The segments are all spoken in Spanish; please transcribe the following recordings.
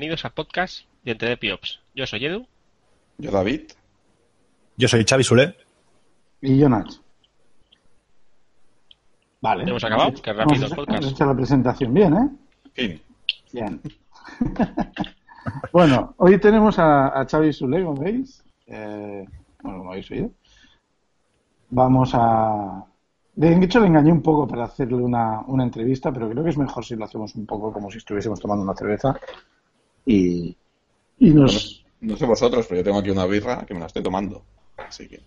Bienvenidos a podcast de Entre Piops. Yo soy Edu. Yo David. Yo soy Xavi Sule. Y yo Nach. Vale. Hemos acabado. Qué rápido el podcast. Hemos hecho la presentación bien, ¿eh? Fin. Bien. bueno, hoy tenemos a, a Xavi Sule, como veis. Eh, bueno, como habéis oído. Vamos a... De hecho, le engañé un poco para hacerle una, una entrevista, pero creo que es mejor si lo hacemos un poco como si estuviésemos tomando una cerveza. Y, y nos... No sé vosotros, pero yo tengo aquí una birra que me la estoy tomando. Así que.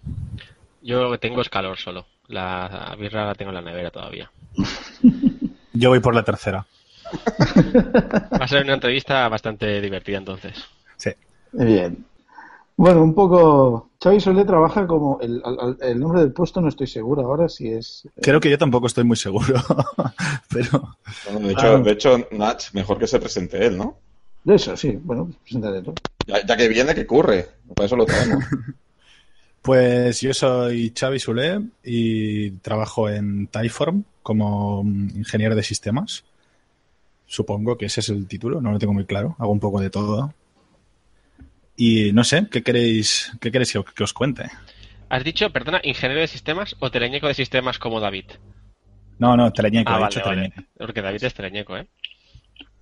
Yo lo que tengo es calor solo. La birra la tengo en la nevera todavía. Yo voy por la tercera. Va a ser una entrevista bastante divertida entonces. Sí. Bien. Bueno, un poco. Xavi Solé trabaja como. El, el- el nombre del puesto no estoy seguro ahora si es. Creo que yo tampoco estoy muy seguro. Pero Bueno, de, hecho, de hecho, Nach, mejor que se presente él, ¿no? De eso, sí. Bueno, preséntate tú. Ya, ya que viene, que curre. Para eso lo traemos. pues yo soy Xavi Sule y trabajo en Typeform como mm, ingeniero de sistemas. Supongo que ese es el título, no lo tengo muy claro. Hago un poco de todo. Y no sé, ¿qué queréis, qué queréis que, que os cuente? ¿Has dicho, perdona, ingeniero de sistemas o teleñeco de sistemas como David? No, no, teleñeco, Ah, he vale, dicho vale. teleñeco. Porque David es teleñeco, ¿eh?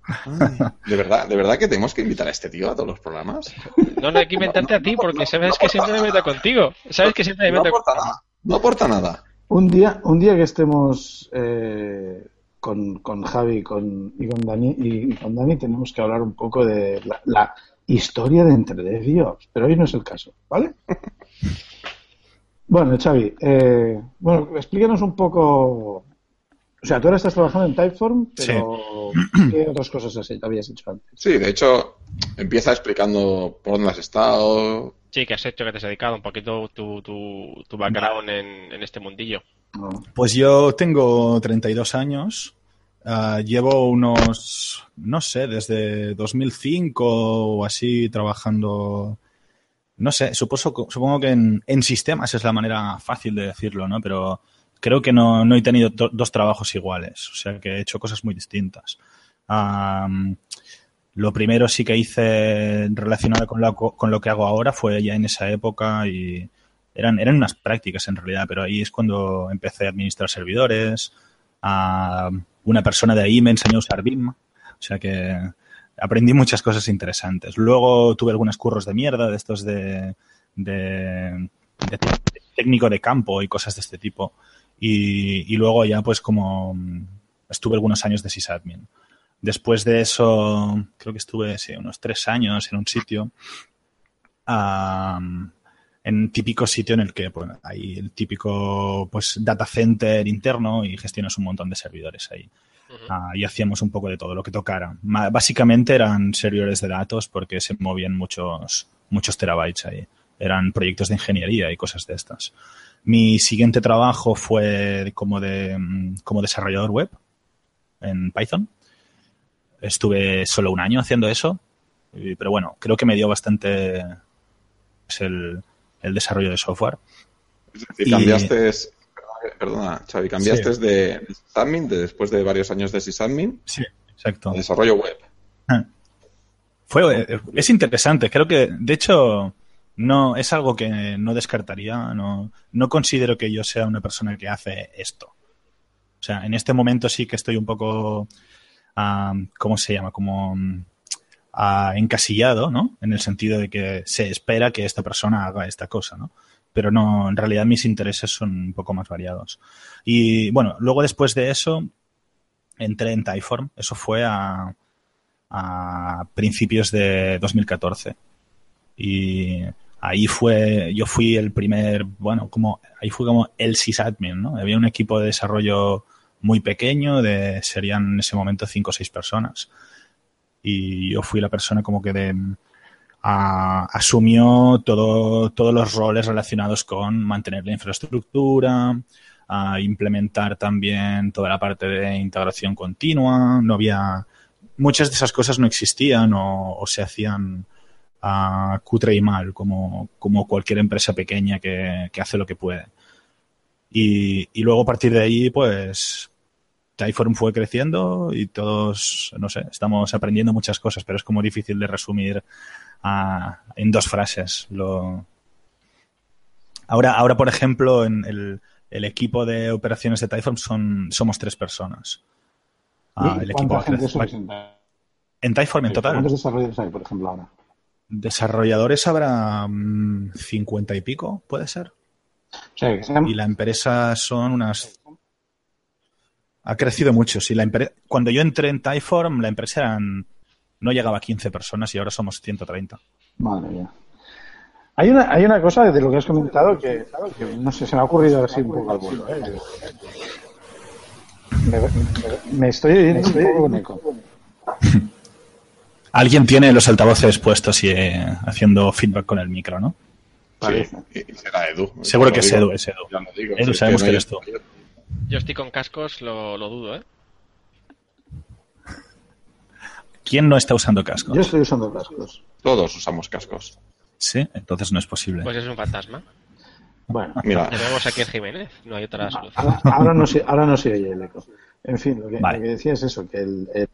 De verdad, de verdad que tenemos que invitar a este tío a todos los programas. No, no hay que inventarte a ti porque sabes que siempre me meto contigo. Sabes que siempre me No meto aporta nada. No aporta nada. Un día, un día que estemos eh, con, con Javi y con, y con Dani y, con Dani tenemos que hablar un poco de la, la historia de Entre de Dios, pero hoy no es el caso, ¿vale? bueno, Xavi, eh, bueno, explícanos un poco. O sea, tú ahora estás trabajando en Typeform, pero ¿qué otras cosas habías hecho antes? Sí, de hecho, empieza explicando por dónde has estado. Sí, que has hecho, que te has dedicado un poquito tu, tu, tu background en, en este mundillo. No. Pues yo tengo 32 años. Ah, llevo unos, no sé, desde 2005 o así trabajando. No sé, suposo, supongo que en, en sistemas es la manera fácil de decirlo, ¿no? Pero creo que no, no he tenido do- dos trabajos iguales. O sea que he hecho cosas muy distintas. Lo primero sí que hice relacionado con lo, con lo que hago ahora fue ya en esa época y eran, eran unas prácticas en realidad, pero ahí es cuando empecé a administrar servidores. Una persona de ahí me enseñó a usar BIM. O sea que aprendí muchas cosas interesantes. Luego tuve algunos curros de mierda de estos de técnico de campo y cosas de este tipo. Y, y luego ya pues como mm, estuve algunos años de sysadmin. Después de eso, creo que estuve sí, unos tres años en un sitio, am, en un típico sitio en el que pues, hay el típico pues data center interno y gestionas un montón de servidores ahí. Ah, y hacíamos un poco de todo lo que tocara. Ma- Básicamente eran servidores de datos porque se movían muchos, muchos terabytes ahí. Eran proyectos de ingeniería y cosas de estas. Mi siguiente trabajo fue como, de, como desarrollador web en Python. Estuve solo un año haciendo eso, pero bueno, creo que me dio bastante pues, el, el desarrollo de software. Es decir, Y- cambiaste. Perdona, Xavi, cambiaste Sí. de sysadmin, de después de varios años de sysadmin, Sí, exacto. a desarrollo web. Fue, eh, es interesante, creo que, de hecho, no es algo que no descartaría, no, no considero que yo sea una persona que hace esto. O sea, en este momento sí que estoy un poco, ¿cómo se llama? Como mm, ah, encasillado, ¿no? En el sentido de que se espera que esta persona haga esta cosa, ¿no? Pero no, en realidad mis intereses son un poco más variados. Y bueno, luego después de eso, entré en Typeform, eso fue a, a principios de 2014. Y ahí fue, yo fui el primer, bueno, como, ahí fue como el sysadmin, ¿no? Había un equipo de desarrollo muy pequeño, de, serían en ese momento cinco o seis personas. Y yo fui la persona como que de, a- asumió todo, todos los roles relacionados con mantener la infraestructura, a implementar también toda la parte de integración continua. No había, muchas de esas cosas no existían o, o se hacían a cutre y mal, como, como cualquier empresa pequeña que, que hace lo que puede. Y, y luego a partir de ahí, pues, Typeform fue creciendo y todos, no sé, estamos aprendiendo muchas cosas, pero es como difícil de resumir ah, en dos frases. Lo... Ahora, ahora, por ejemplo, en el, el equipo de operaciones de Typeform son, somos tres personas. ¿Y el equipo gente en Typeform en total. ¿Cuántos desarrolladores hay, por ejemplo, ahora? Desarrolladores habrá mm, 50 y pico, puede ser. Sean- Y la empresa son unas. Ha crecido mucho. Sí, la empre- Cuando yo entré en Typeform, la empresa eran... no llegaba a 15 personas y ahora somos 130. Madre mía. Hay una, hay una cosa de lo que has comentado que, que no sé, se me ha ocurrido así un poco al vuelo. ¿eh? Me, me- me estoy oyendo un poco con eco. Alguien tiene los altavoces puestos y eh, haciendo feedback con el micro, ¿no? Sí, y será Edu. Seguro que es. Edu, es Edu. Lo digo. Edu, Si sabemos no que hay- eres tú. Yo estoy con cascos, lo, lo dudo, ¿eh? ¿Quién no está usando cascos? Yo estoy usando cascos. Todos usamos cascos. Sí, entonces no es posible. Pues es un fantasma. Bueno, Mira, Tenemos aquí en Jiménez, no hay otra solución. ahora, ahora no se, ahora no se oye el eco. En fin, lo que, Vale. lo que decía es eso, que el, el-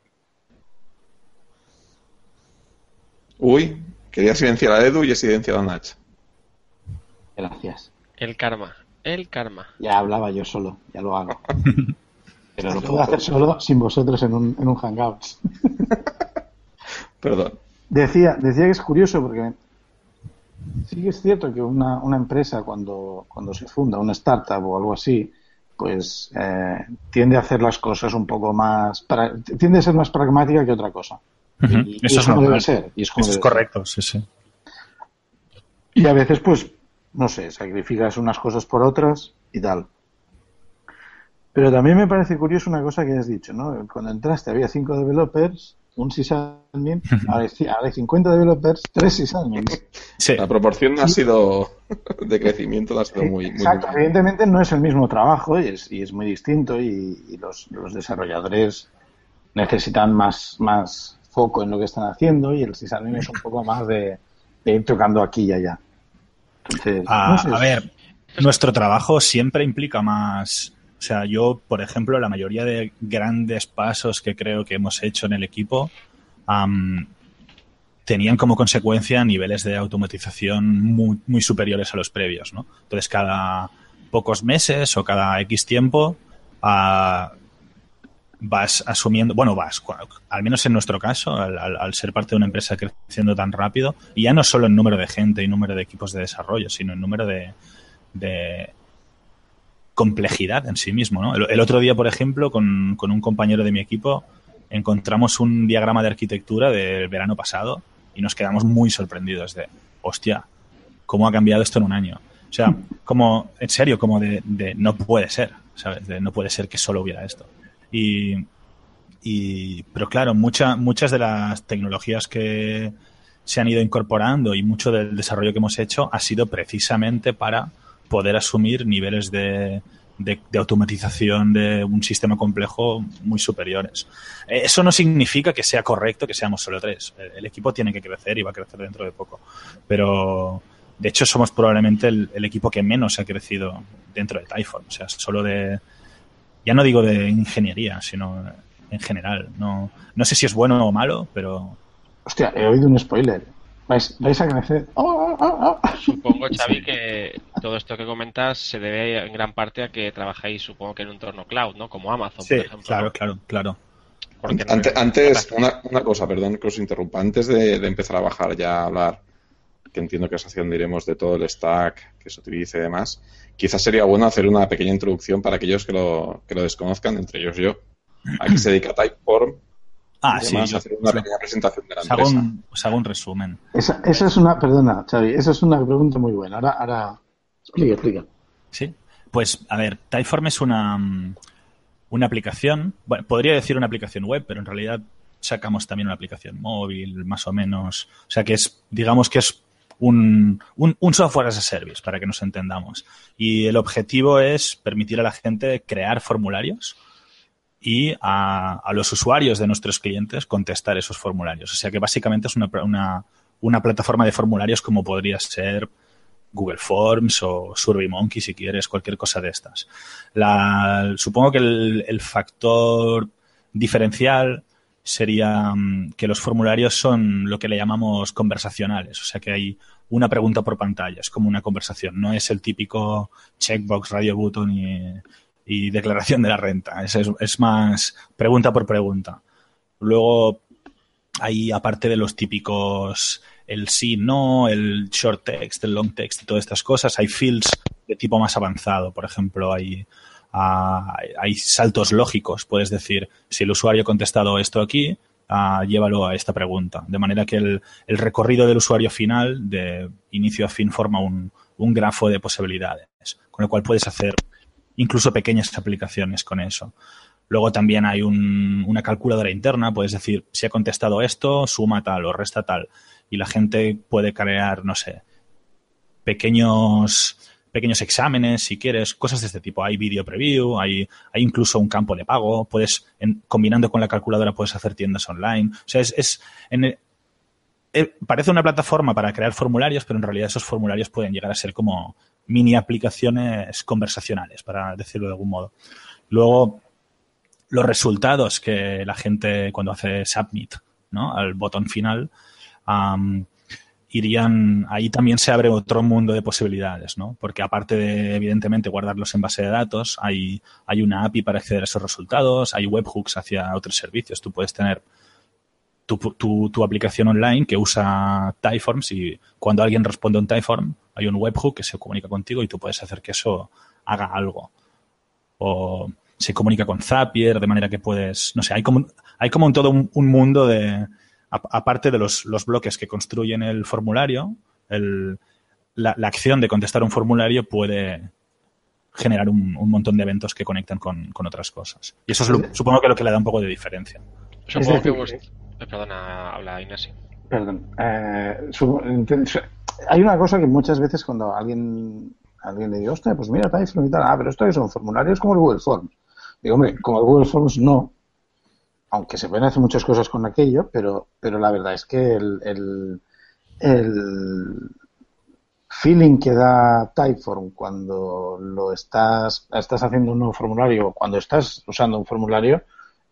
uy, quería silenciar a Edu y he silenciado a Nach. Gracias. El karma, el karma. Ya hablaba yo solo, ya lo hago. Pero lo puedo hacer solo sin vosotros en un, en un Hangouts. Perdón. Decía, decía que es curioso porque sí que es cierto que una, una empresa cuando, cuando se funda, una startup o algo así, pues eh, tiende a hacer las cosas un poco más, tiende a ser más pragmática que otra cosa. Y, y Eso es normal. debe ser. Y es como Eso es ser. correcto, sí, sí. Y a veces, pues, no sé, sacrificas unas cosas por otras y tal. Pero también me parece curioso una cosa que has dicho, ¿no? Cuando entraste había cinco developers, un sysadmin, ahora hay, ci- ahora hay 50 developers, tres sysadmins. Sí, La proporción no ha sido de crecimiento, no ha sido muy, muy Exacto, muy- evidentemente no es el mismo trabajo y es, y es muy distinto y, y los, los desarrolladores necesitan más, más foco en lo que están haciendo y el sysadmin es un poco más de, de ir tocando aquí y allá. Entonces, A, no sé, a ver, nuestro trabajo siempre implica más. O sea, yo, por ejemplo, la mayoría de grandes pasos que creo que hemos hecho en el equipo tenían como consecuencia niveles de automatización muy, muy superiores a los previos, ¿no? Entonces, cada pocos meses o cada X tiempo ah, vas asumiendo, bueno, vas, al menos en nuestro caso, al, ser parte de una empresa creciendo tan rápido, y ya no solo en número de gente y número de equipos de desarrollo, sino en número de, complejidad en sí mismo. ¿no? El, el otro día, por ejemplo, con, con un compañero de mi equipo, encontramos un diagrama de arquitectura del verano pasado y nos quedamos muy sorprendidos de, hostia, ¿cómo ha cambiado esto en un año? O sea, como, en serio, como de, de no puede ser, ¿sabes? De no puede ser que solo hubiera esto. Y, pero claro, mucha, muchas de las tecnologías que se han ido incorporando y mucho del desarrollo que hemos hecho ha sido precisamente para poder asumir niveles de, de, automatización de un sistema complejo muy superiores. Eh, Eso no significa que sea correcto que seamos solo tres. El, equipo tiene que crecer y va a crecer dentro de poco. Pero, de hecho, somos probablemente el, el equipo que menos ha crecido dentro de Typhoon. O sea, solo de, ya no digo de ingeniería, sino en general. No, no sé si es bueno o malo, pero Hostia, he oído un spoiler. Vais, vais a crecer. ¡Oh, oh, oh! Supongo, Xavi, que todo esto que comentas se debe en gran parte a que trabajáis, supongo que en un entorno cloud, ¿no? Como Amazon, por ejemplo. claro, ¿no? claro, claro. Porque no- Ante- antes, una, una cosa, perdón que os interrumpa. Antes de, de empezar a bajar ya a hablar, que entiendo que es hacia donde iremos de todo el stack que se utilice y demás, quizás sería bueno hacer una pequeña introducción para aquellos que lo, que lo desconozcan, entre ellos yo. ¿A qué se dedica Typeform? Ah, y sí, yo- hacer una pequeña presentación de la os hago, un, os hago un resumen. Esa, esa es una, perdona, Xavi, esa es una pregunta muy buena. Ahora, ahora, explica, explica. Sí. Pues, a ver, Typeform es una, una aplicación, bueno, podría decir una aplicación web, pero en realidad sacamos también una aplicación móvil, más o menos. O sea que es, digamos que es un, un, un software as a service, para que nos entendamos. Y el objetivo es permitir a la gente crear formularios y a, a los usuarios de nuestros clientes contestar esos formularios. O sea que básicamente es una, una, una plataforma de formularios como podría ser Google Forms o SurveyMonkey si quieres, cualquier cosa de estas. La, supongo que el, el factor diferencial sería mm, que los formularios son lo que le llamamos conversacionales, o sea que hay una pregunta por pantalla, es como una conversación, no es el típico checkbox, radio button y, declaración de la renta, es, es, es, más pregunta por pregunta. Luego hay, aparte de los típicos, el sí, no, el short text, el long text y todas estas cosas, hay fields de tipo más avanzado, por ejemplo, hay hay saltos lógicos. Puedes decir, si el usuario ha contestado esto aquí, uh, llévalo a esta pregunta. De manera que el, recorrido del usuario final, de inicio a fin, forma un, un grafo de posibilidades, con el cual puedes hacer incluso pequeñas aplicaciones con eso. Luego también hay un, una calculadora interna, puedes decir, si ha contestado esto, suma tal o resta tal. Y la gente puede crear, no sé, pequeños pequeños exámenes, si quieres, cosas de este tipo. Hay video preview, hay, hay incluso un campo de pago, puedes, combinando con la calculadora, puedes hacer tiendas online. O sea, es, en eh, parece una plataforma para crear formularios, pero en realidad esos formularios pueden llegar a ser como mini aplicaciones conversacionales, para decirlo de algún modo. Luego, los resultados que la gente cuando hace submit, ¿no? Al botón final, um, irían, ahí también se abre otro mundo de posibilidades, ¿no? Porque aparte de, evidentemente, guardarlos en base de datos, hay, hay una API para acceder a esos resultados, hay webhooks hacia otros servicios. Tú puedes tener tu, tu, tu aplicación online que usa Typeforms y cuando alguien responde a un Typeform, hay un webhook que se comunica contigo y tú puedes hacer que eso haga algo. O se comunica con Zapier, de manera que puedes, no sé, hay como, hay como un todo un mundo de, aparte de los, los, bloques que construyen el formulario, el, la, la, acción de contestar un formulario puede generar un, un montón de eventos que conectan con, con otras cosas. Y eso es lo, supongo que lo que le da un poco de diferencia. Supongo que vos... Eh, perdona, habla Inés. Perdón. Eh, hay una cosa que muchas veces cuando alguien alguien le dice, hostia, pues mira, Typhon y tal, ah, pero esto son formularios como el Google Forms. Digo, hombre, como el Google Forms no, aunque se pueden hacer muchas cosas con aquello, pero, pero la verdad es que el, el, el feeling que da Typeform cuando lo estás, estás haciendo un nuevo formulario, cuando estás usando un formulario,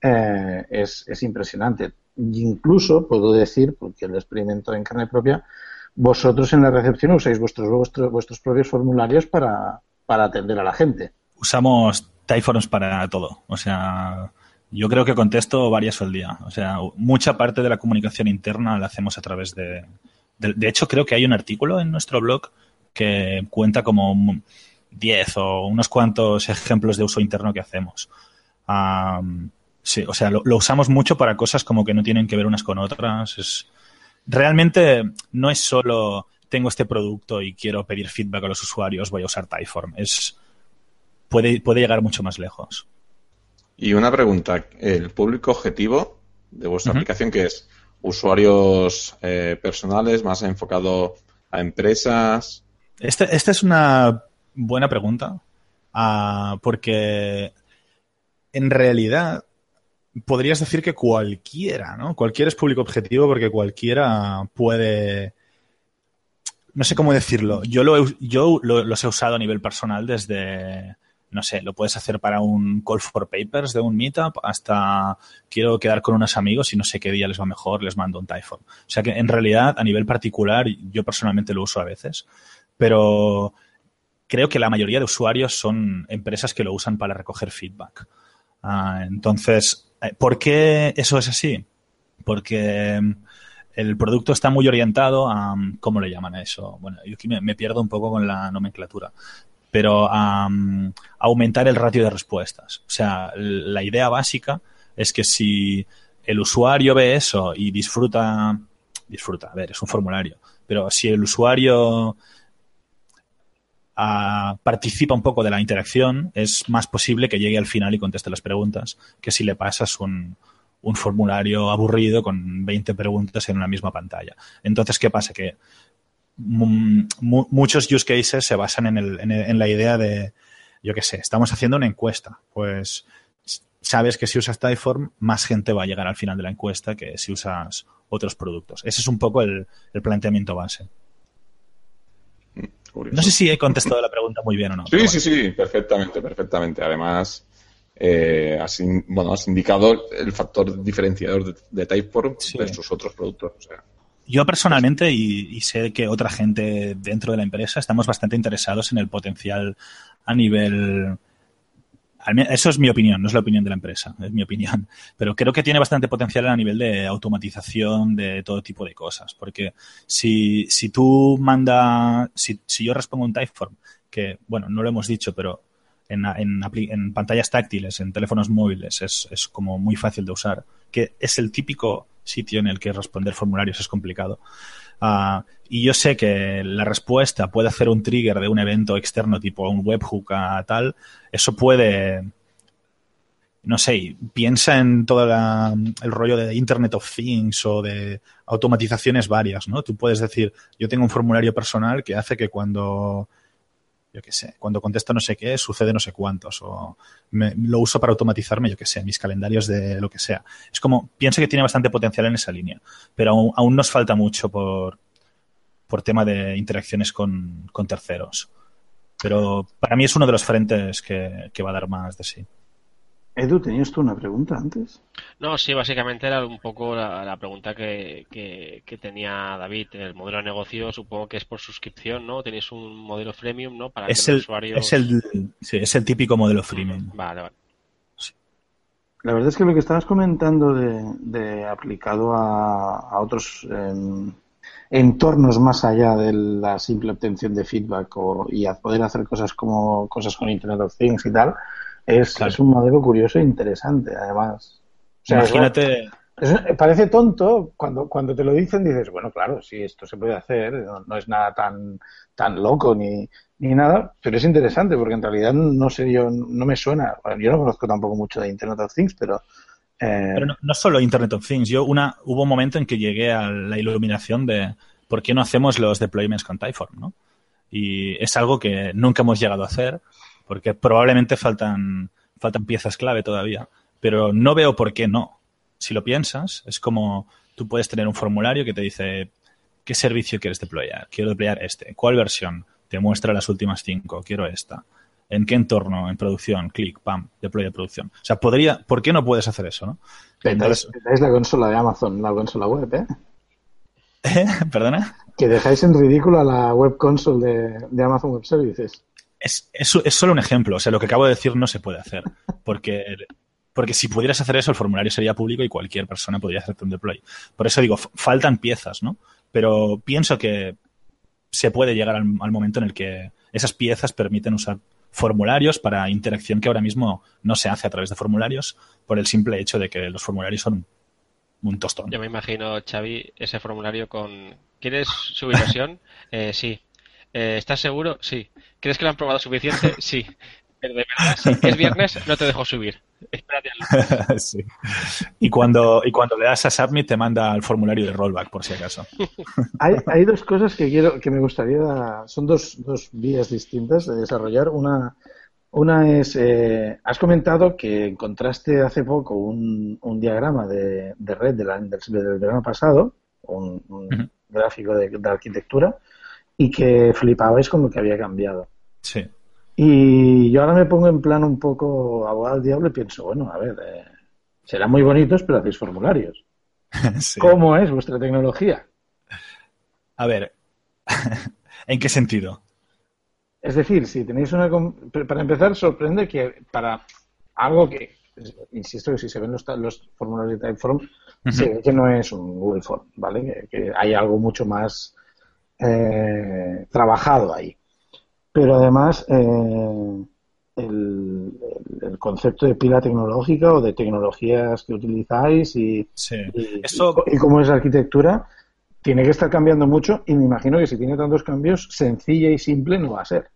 eh, es, es impresionante. incluso puedo decir, porque lo experimento en carne propia, vosotros en la recepción usáis vuestros, vuestros, vuestros propios formularios para, para atender a la gente. Usamos Typeforms para todo. O sea, yo creo que contesto varias al día. O sea, mucha parte de la comunicación interna la hacemos a través de, de. Hecho, creo que hay un artículo en nuestro blog que cuenta como 10 o unos cuantos ejemplos de uso interno que hacemos. Um, sí, o sea, lo, lo, usamos mucho para cosas como que no tienen que ver unas con otras. Es, realmente no es solo tengo este producto y quiero pedir feedback a los usuarios, voy a usar Typeform. Es, puede, puede llegar mucho más lejos. Y una pregunta, ¿el público objetivo de vuestra uh -huh. aplicación qué es? ¿Usuarios eh, personales, más enfocado a empresas? Esta, esta es una buena pregunta, uh, porque en realidad podrías decir que cualquiera, ¿no? Cualquiera es público objetivo porque cualquiera puede... No sé cómo decirlo. Yo, lo, yo lo, los he usado a nivel personal desde no sé, lo puedes hacer para un call for papers de un meetup hasta quiero quedar con unos amigos y no sé qué día les va mejor, les mando un Typeform. O sea que en realidad, a nivel particular, yo personalmente lo uso a veces, pero creo que la mayoría de usuarios son empresas que lo usan para recoger feedback. Uh, entonces, eh, ¿por qué eso es así? Porque mm, el producto está muy orientado a, ¿cómo le llaman a eso? Bueno, yo aquí me pierdo un poco con la nomenclatura, pero um, aumentar el ratio de respuestas. O sea, la idea básica es que si el usuario ve eso y disfruta, disfruta, a ver, es un formulario, pero si el usuario uh, participa un poco de la interacción, es más posible que llegue al final y conteste las preguntas que si le pasas un, un formulario aburrido con 20 preguntas en una misma pantalla. Entonces, ¿qué pasa? Que muchos use cases se basan en, el, en, el, en la idea de, yo qué sé, estamos haciendo una encuesta, pues sabes que si usas Typeform, más gente va a llegar al final de la encuesta que si usas otros productos. Ese es un poco el, el planteamiento base. No sé si he contestado la pregunta muy bien o no. Sí, sí, sí, perfectamente, perfectamente. Además, eh, has, bueno, has indicado el factor diferenciador de, de Typeform versus otros productos. O sea. Yo personalmente, y, sé que otra gente dentro de la empresa, estamos bastante interesados en el potencial a nivel... Eso es mi opinión, no es la opinión de la empresa, es mi opinión. Pero creo que tiene bastante potencial a nivel de automatización de todo tipo de cosas. Porque si, si tú manda, si, si yo respondo un Typeform, que, bueno, no lo hemos dicho, pero en, en, en pantallas táctiles, en teléfonos móviles, es, es como muy fácil de usar, que es el típico sitio en el que responder formularios es complicado. Uh, y yo sé que la respuesta puede hacer un trigger de un evento externo tipo un webhook a tal. Eso puede, no sé, piensa en todo el rollo de Internet of Things o de automatizaciones varias, ¿no? Tú puedes decir, yo tengo un formulario personal que hace que cuando yo qué sé, cuando contesto no sé qué, sucede no sé cuántos, o lo uso para automatizarme, yo qué sé, mis calendarios de lo que sea. Es como, pienso que tiene bastante potencial en esa línea, pero aún, nos falta mucho por, por tema de interacciones con, con, terceros. Pero para mí es uno de los frentes que, que va a dar más de sí. Edu, ¿tenías tú una pregunta antes? No, sí, básicamente era un poco la, pregunta que, que, tenía David. El modelo de negocio supongo que es por suscripción, ¿no? Tenéis un modelo freemium, ¿no? Para es el, Es el, sí, es el típico modelo freemium. Vale, vale. La verdad es que lo que estabas comentando de, aplicado a, otros em, entornos más allá de la simple obtención de feedback o, y a poder hacer cosas como cosas con Internet of Things y tal, es, es un modelo curioso e interesante, además. Imagínate. parece tonto cuando, cuando te lo dicen, dices, bueno, claro, sí, esto se puede hacer, no, es nada tan, tan loco ni, ni nada, pero es interesante porque en realidad no sé, yo no me suena, yo no conozco tampoco mucho de Internet of Things, pero... Eh... Pero no, solo Internet of Things, yo una, hubo un momento en que llegué a la iluminación de por qué no hacemos los deployments con Typeform, ¿no? Y es algo que nunca hemos llegado a hacer porque probablemente faltan, faltan piezas clave todavía. Pero no veo por qué no. Si lo piensas, es como tú puedes tener un formulario que te dice qué servicio quieres deployar. Quiero deployar este. ¿Cuál versión? Te muestra las últimas cinco. Quiero esta. ¿En qué entorno? En producción. Clic, pam, deploy de producción. O sea, podría, ¿por qué no puedes hacer eso, no? Entonces, la consola de Amazon, la consola web, ¿eh? ¿Eh? ¿Perdona? Que dejáis en ridículo a la web console de, de Amazon Web Services es, es, solo un ejemplo. O sea, lo que acabo de decir no se puede hacer. Porque, porque si pudieras hacer eso, el formulario sería público y cualquier persona podría hacerte un deploy. Por eso digo, faltan piezas, ¿no? Pero pienso que se puede llegar al, momento en el que esas piezas permiten usar formularios para interacción que ahora mismo no se hace a través de formularios por el simple hecho de que los formularios son un tostón. Yo me imagino, Xavi, ese formulario con... ¿Quieres subir versión? eh, sí. Eh, ¿Estás seguro? Sí. ¿Crees que lo han probado suficiente? Sí. Pero de verdad, si es viernes, no te dejo subir. Espérate al sí. Y cuando, y cuando le das a Submit te manda al formulario de rollback, por si acaso. Hay, hay dos cosas que quiero, que me gustaría, son dos, dos vías distintas de desarrollar. Una, una es, eh, has comentado que encontraste hace poco un, un diagrama de, de red del, del, verano pasado, un, un gráfico de, de arquitectura, y que flipabais con lo que había cambiado. Sí. Y yo ahora me pongo en plan un poco abogado del diablo y pienso, bueno, a ver, eh, serán muy bonitos, pero hacéis formularios. ¿Cómo es vuestra tecnología? A ver, ¿en qué sentido? Es decir, si tenéis una... Para empezar, sorprende que para algo que, insisto que si se ven los, los formularios de Typeform, se ve que no es un Google Form, ¿vale? que hay algo mucho más eh, trabajado ahí. Pero además, eh, el, concepto de pila tecnológica o de tecnologías que utilizáis y, y, cómo es la arquitectura tiene que estar cambiando mucho y me imagino que si tiene tantos cambios, sencilla y simple no va a ser.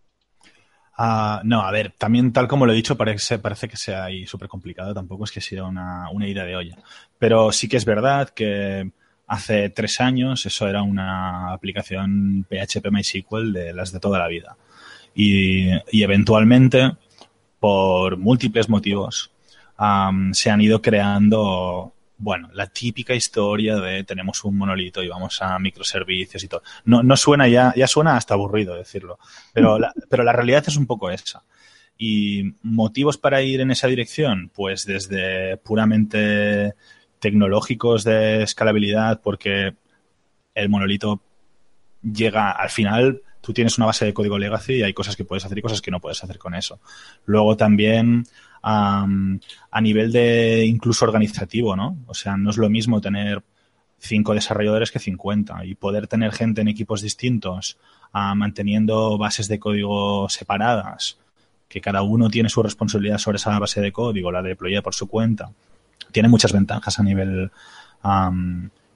Ah, no, a ver, también tal como lo he dicho, parece, parece que sea ahí súper complicado, tampoco es que sea una, una idea de olla. Pero sí que es verdad que hace tres años eso era una aplicación PHP MySQL de las de toda la vida. Y, eventualmente, por múltiples motivos, se han ido creando bueno, la típica historia de tenemos un monolito y vamos a microservicios y todo. No, no suena ya, ya suena hasta aburrido decirlo, pero la, pero la realidad es un poco esa. Y motivos para ir en esa dirección, pues desde puramente tecnológicos de escalabilidad, porque el monolito llega al final, tú tienes una base de código legacy y hay cosas que puedes hacer y cosas que no puedes hacer con eso. Luego también a nivel de incluso organizativo, ¿no? O sea, no es lo mismo tener cinco desarrolladores que 50 y poder tener gente en equipos distintos manteniendo bases de código separadas, que cada uno tiene su responsabilidad sobre esa base de código, la deploya por su cuenta, tiene muchas ventajas a nivel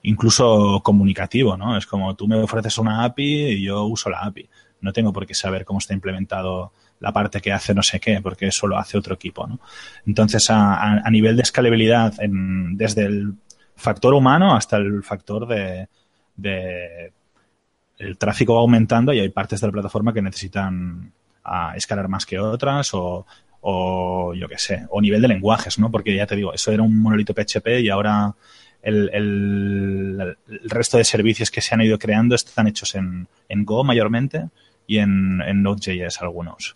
incluso comunicativo, ¿no? Es como tú me ofreces una API y yo uso la API. No tengo por qué saber cómo está implementado la parte que hace no sé qué, porque eso lo hace otro equipo, ¿no? Entonces, a, nivel de escalabilidad, desde el factor humano hasta el factor de, el tráfico va aumentando y hay partes de la plataforma que necesitan a escalar más que otras o, o yo qué sé, o nivel de lenguajes, ¿no? Porque ya te digo, eso era un monolito PHP y ahora el, el, resto de servicios que se han ido creando están hechos en, en Go mayormente y en, en Node.js algunos.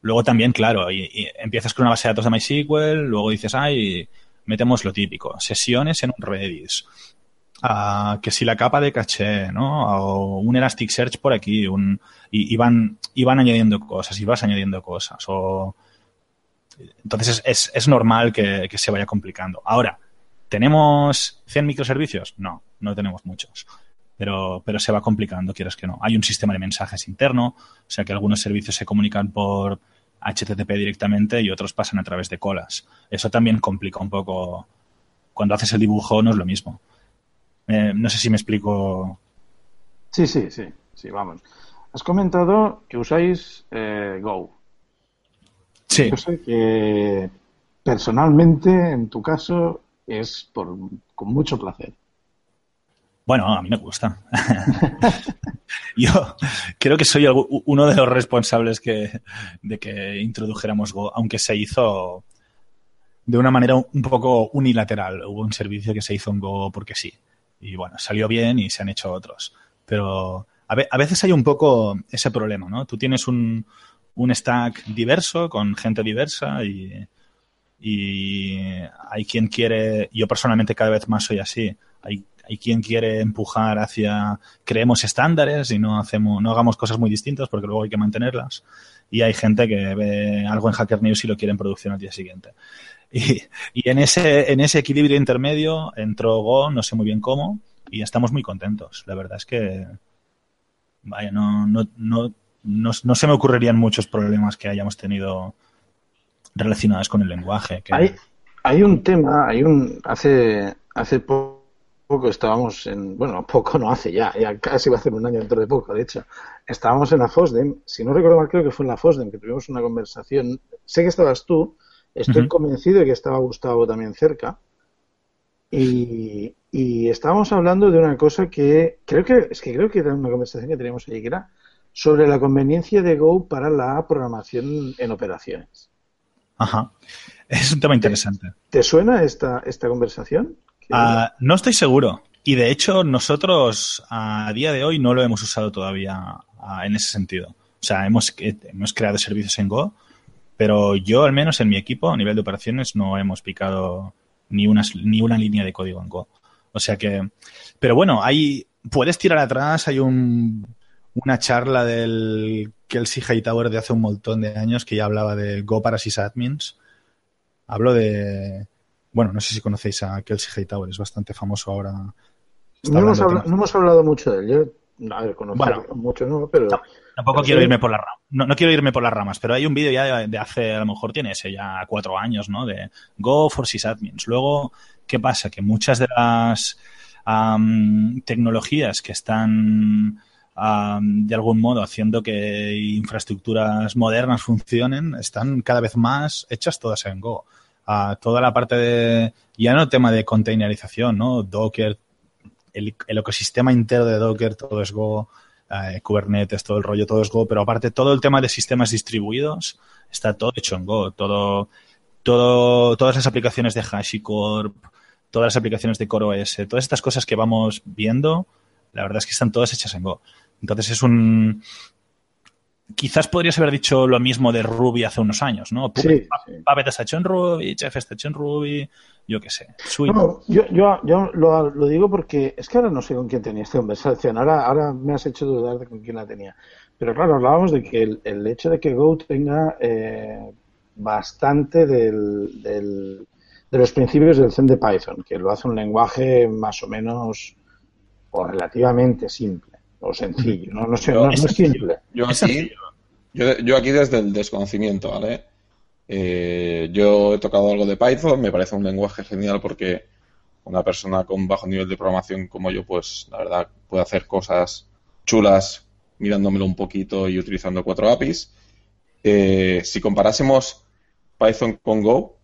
Luego también, claro, y, y empiezas con una base de datos de MySQL, luego dices, ay, metemos lo típico, sesiones en un Redis, uh, que si la capa de caché, ¿no? O un Elasticsearch por aquí, un, y, van, añadiendo cosas, y vas añadiendo cosas, o... Entonces es, es normal que, se vaya complicando. Ahora, ¿tenemos 100 microservicios? No, no tenemos muchos. Pero, pero se va complicando, quieres que no. Hay un sistema de mensajes interno, o sea que algunos servicios se comunican por HTTP directamente y otros pasan a través de colas. Eso también complica un poco. Cuando haces el dibujo no es lo mismo. Eh, no sé si me explico. Sí, sí, sí, sí, vamos. Has comentado que usáis eh, Go. Sí. Yo sé que personalmente, en tu caso, es por, con mucho placer. Bueno, a mí me gusta. Yo creo que soy uno de los responsables que, de que introdujéramos Go, aunque se hizo de una manera un poco unilateral. Hubo un servicio que se hizo en Go porque sí. Y bueno, salió bien y se han hecho otros. Pero a, ve a veces hay un poco ese problema, ¿no? Tú tienes un, un stack diverso, con gente diversa y, y hay quien quiere, yo personalmente cada vez más soy así, hay, hay quien quiere empujar hacia creemos estándares y no hacemos, no hagamos cosas muy distintas porque luego hay que mantenerlas. Y hay gente que ve algo en Hacker News y lo quiere en producción al día siguiente. Y, en ese, en ese equilibrio intermedio entró Go, no sé muy bien cómo, y estamos muy contentos. La verdad es que vaya, no, no, no no, se me ocurrirían muchos problemas que hayamos tenido relacionados con el lenguaje. Hay, hay un tema, hay un hace hace poco estábamos en, bueno, poco no hace ya, ya casi va a ser un año dentro de poco, de hecho, estábamos en la FOSDEM, si no recuerdo mal creo que fue en la FOSDEM que tuvimos una conversación, sé que estabas tú, estoy uh -huh. convencido de que estaba Gustavo también cerca, y, y estábamos hablando de una cosa que creo que, es que creo que era una conversación que teníamos allí, que era sobre la conveniencia de Go para la programación en operaciones. Ajá. Es un tema interesante. ¿Te, te suena esta, esta conversación? Uh, no estoy seguro. Y de hecho, nosotros a día de hoy no lo hemos usado todavía uh, en ese sentido. O sea, hemos, hemos creado servicios en Go, pero yo, al menos en mi equipo, a nivel de operaciones, no hemos picado ni una, ni una línea de código en Go. O sea que. Pero bueno, hay. Puedes tirar atrás, hay un una charla del Kelsey Hightower de hace un montón de años que ya hablaba de Go para sysadmins. Hablo de... Bueno, no sé si conocéis a Kelsey Hightower, es bastante famoso ahora. No hemos, hablado, no hemos, hablado, mucho de él. Yo, a ver, bueno, mucho, ¿no? Pero... Tampoco pero quiero sí. irme por las ramas. No, no, quiero irme por las ramas, pero hay un vídeo ya de, de, hace, a lo mejor tiene ese ya cuatro años, ¿no? De Go for sysadmins. Luego, ¿qué pasa? Que muchas de las um, tecnologías que están um, de algún modo haciendo que infraestructuras modernas funcionen, están cada vez más hechas todas en Go. Uh, toda la parte de, ya no tema de containerización, ¿no? Docker, el, ecosistema entero de Docker, todo es Go, uh, Kubernetes, todo el rollo, todo es Go, pero aparte todo el tema de sistemas distribuidos está todo hecho en Go, todo todo, todas las aplicaciones de HashiCorp, todas las aplicaciones de CoreOS, todas estas cosas que vamos viendo, la verdad es que están todas hechas en Go. Entonces es un... Quizás podrías haber dicho lo mismo de Ruby hace unos años, ¿no? Sí, Puppet, sí. Está hecho en Ruby, Chef está hecho en Ruby, yo qué sé. No, yo, yo, yo lo, lo digo porque es que ahora no sé con quién tenía esta conversación. Ahora, ahora me has hecho dudar de con quién la tenía. Pero claro, hablábamos de que el, el hecho de que Go tenga eh, bastante del, del- de los principios del Zen de Python, que lo hace un lenguaje más o menos o relativamente simple o sencillo. No, no, sé, no, no es simple. Yo aquí, yo, yo aquí desde el desconocimiento, ¿vale? Eh, yo he tocado algo de Python, me parece un lenguaje genial porque una persona con bajo nivel de programación como yo, pues la verdad puede hacer cosas chulas mirándomelo un poquito y utilizando cuatro APIs. Eh, si comparásemos Python con Go,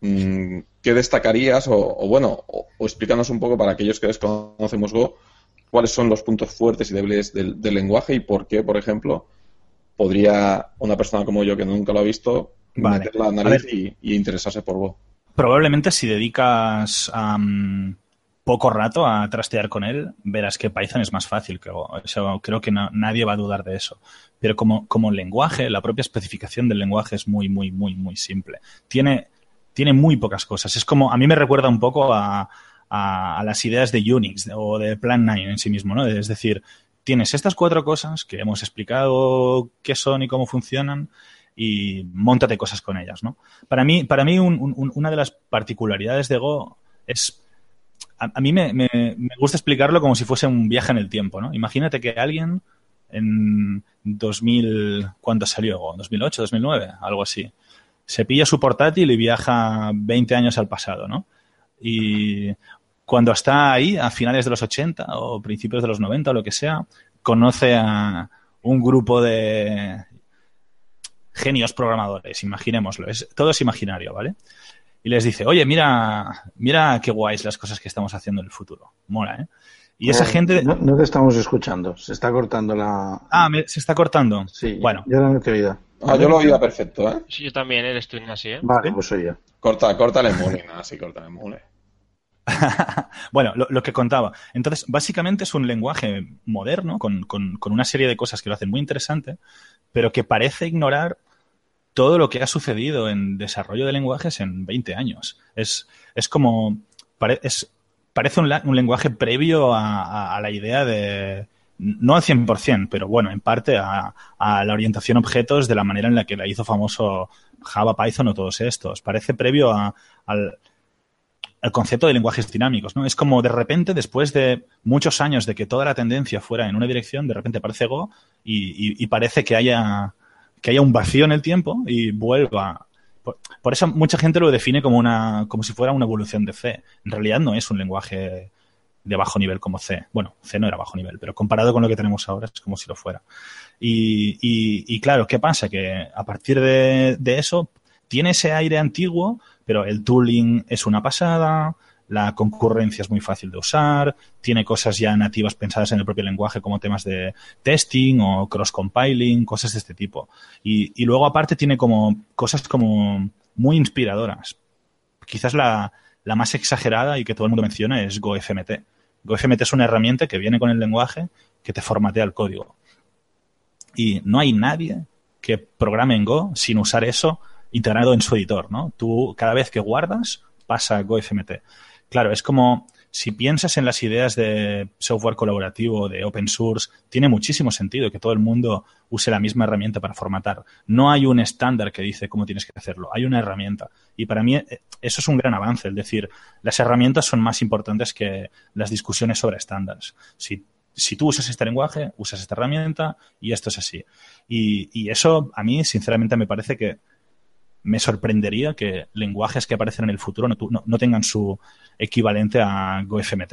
mm, ¿qué destacarías? O, o bueno, o, o explícanos un poco para aquellos que desconocemos Go, cuáles son los puntos fuertes y débiles del, del lenguaje y por qué, por ejemplo, podría una persona como yo que nunca lo ha visto Vale. meter la nariz y, y interesarse por Go. Probablemente si dedicas poco rato a trastear con él, verás que Python es más fácil que Go. O sea, creo que na- nadie va a dudar de eso. Pero como, como lenguaje, la propia especificación del lenguaje es muy, muy, muy, muy simple. Tiene, tiene muy pocas cosas. Es como, a mí me recuerda un poco a, a- las ideas de Unix o de Plan 9 en sí mismo, ¿no? Es decir, tienes estas cuatro cosas que hemos explicado qué son y cómo funcionan y montate cosas con ellas, ¿no? Para mí, para mí un- un- una de las particularidades de Go es... A, a mí me gusta explicarlo como si fuese un viaje en el tiempo, ¿no? Imagínate que alguien en 2000... ¿Cuándo salió Go? ¿2008, 2009? Algo así. Se pilla su portátil y viaja 20 años al pasado, ¿no? Y cuando está ahí, a finales de los 80 o principios de los 90 o lo que sea, conoce a un grupo de genios programadores, imaginémoslo, es, todo es imaginario, ¿vale? Y les dice, oye, mira, mira qué guays las cosas que estamos haciendo en el futuro. Mola, ¿eh? Y esa Eh, gente... No, no te estamos escuchando. Se está cortando la. Ah, me- se está cortando. Sí, Bueno, yo no te he oído. Ah, yo lo oía perfecto, ¿eh? Sí, yo también eres tú, así, ¿eh? Vale, pues soy yo. Corta, corta el emule, nada, sí, corta el emule. bueno, lo, que contaba. Entonces, básicamente es un lenguaje moderno con, con- una serie de cosas que lo hacen muy interesante, pero que parece ignorar todo lo que ha sucedido en desarrollo de lenguajes en 20 años. Es, es como. es- parece un, lenguaje previo a, la idea de. No al 100%, pero bueno, en parte a, a la orientación objetos de la manera en la que la hizo famoso Java, Python o todos estos. Parece previo al, al concepto de lenguajes dinámicos, ¿no? Es como de repente, después de muchos años de que toda la tendencia fuera en una dirección, de repente aparece Go y, parece que haya, que haya un vacío en el tiempo y vuelva. Por, eso mucha gente lo define como una, como si fuera una evolución de C. En realidad no es un lenguaje de bajo nivel como C. Bueno, C no era bajo nivel, pero comparado con lo que tenemos ahora es como si lo fuera. Y, claro, ¿qué pasa? Que a partir de eso tiene ese aire antiguo, pero el tooling es una pasada, la concurrencia es muy fácil de usar, tiene cosas ya nativas pensadas en el propio lenguaje como temas de testing o cross-compiling, cosas de este tipo. Y, luego aparte tiene como cosas como muy inspiradoras. Quizás la, la más exagerada y que todo el mundo menciona es GoFMT. GoFMT es una herramienta que viene con el lenguaje que te formatea el código. Y no hay nadie que programe en Go sin usar eso integrado en su editor, ¿no? Tú cada vez que guardas pasa GoFMT. Claro, es como si piensas en las ideas de software colaborativo, de open source, tiene muchísimo sentido que todo el mundo use la misma herramienta para formatar. No hay un estándar que dice cómo tienes que hacerlo, hay una herramienta. Y para mí eh, eso es un gran avance, es decir, las herramientas son más importantes que las discusiones sobre estándares. Si, si tú usas este lenguaje, usas esta herramienta y esto es así. Y eso a mí, sinceramente, me parece que me sorprendería que lenguajes que aparecen en el futuro no, no- no tengan su equivalente a GoFMT.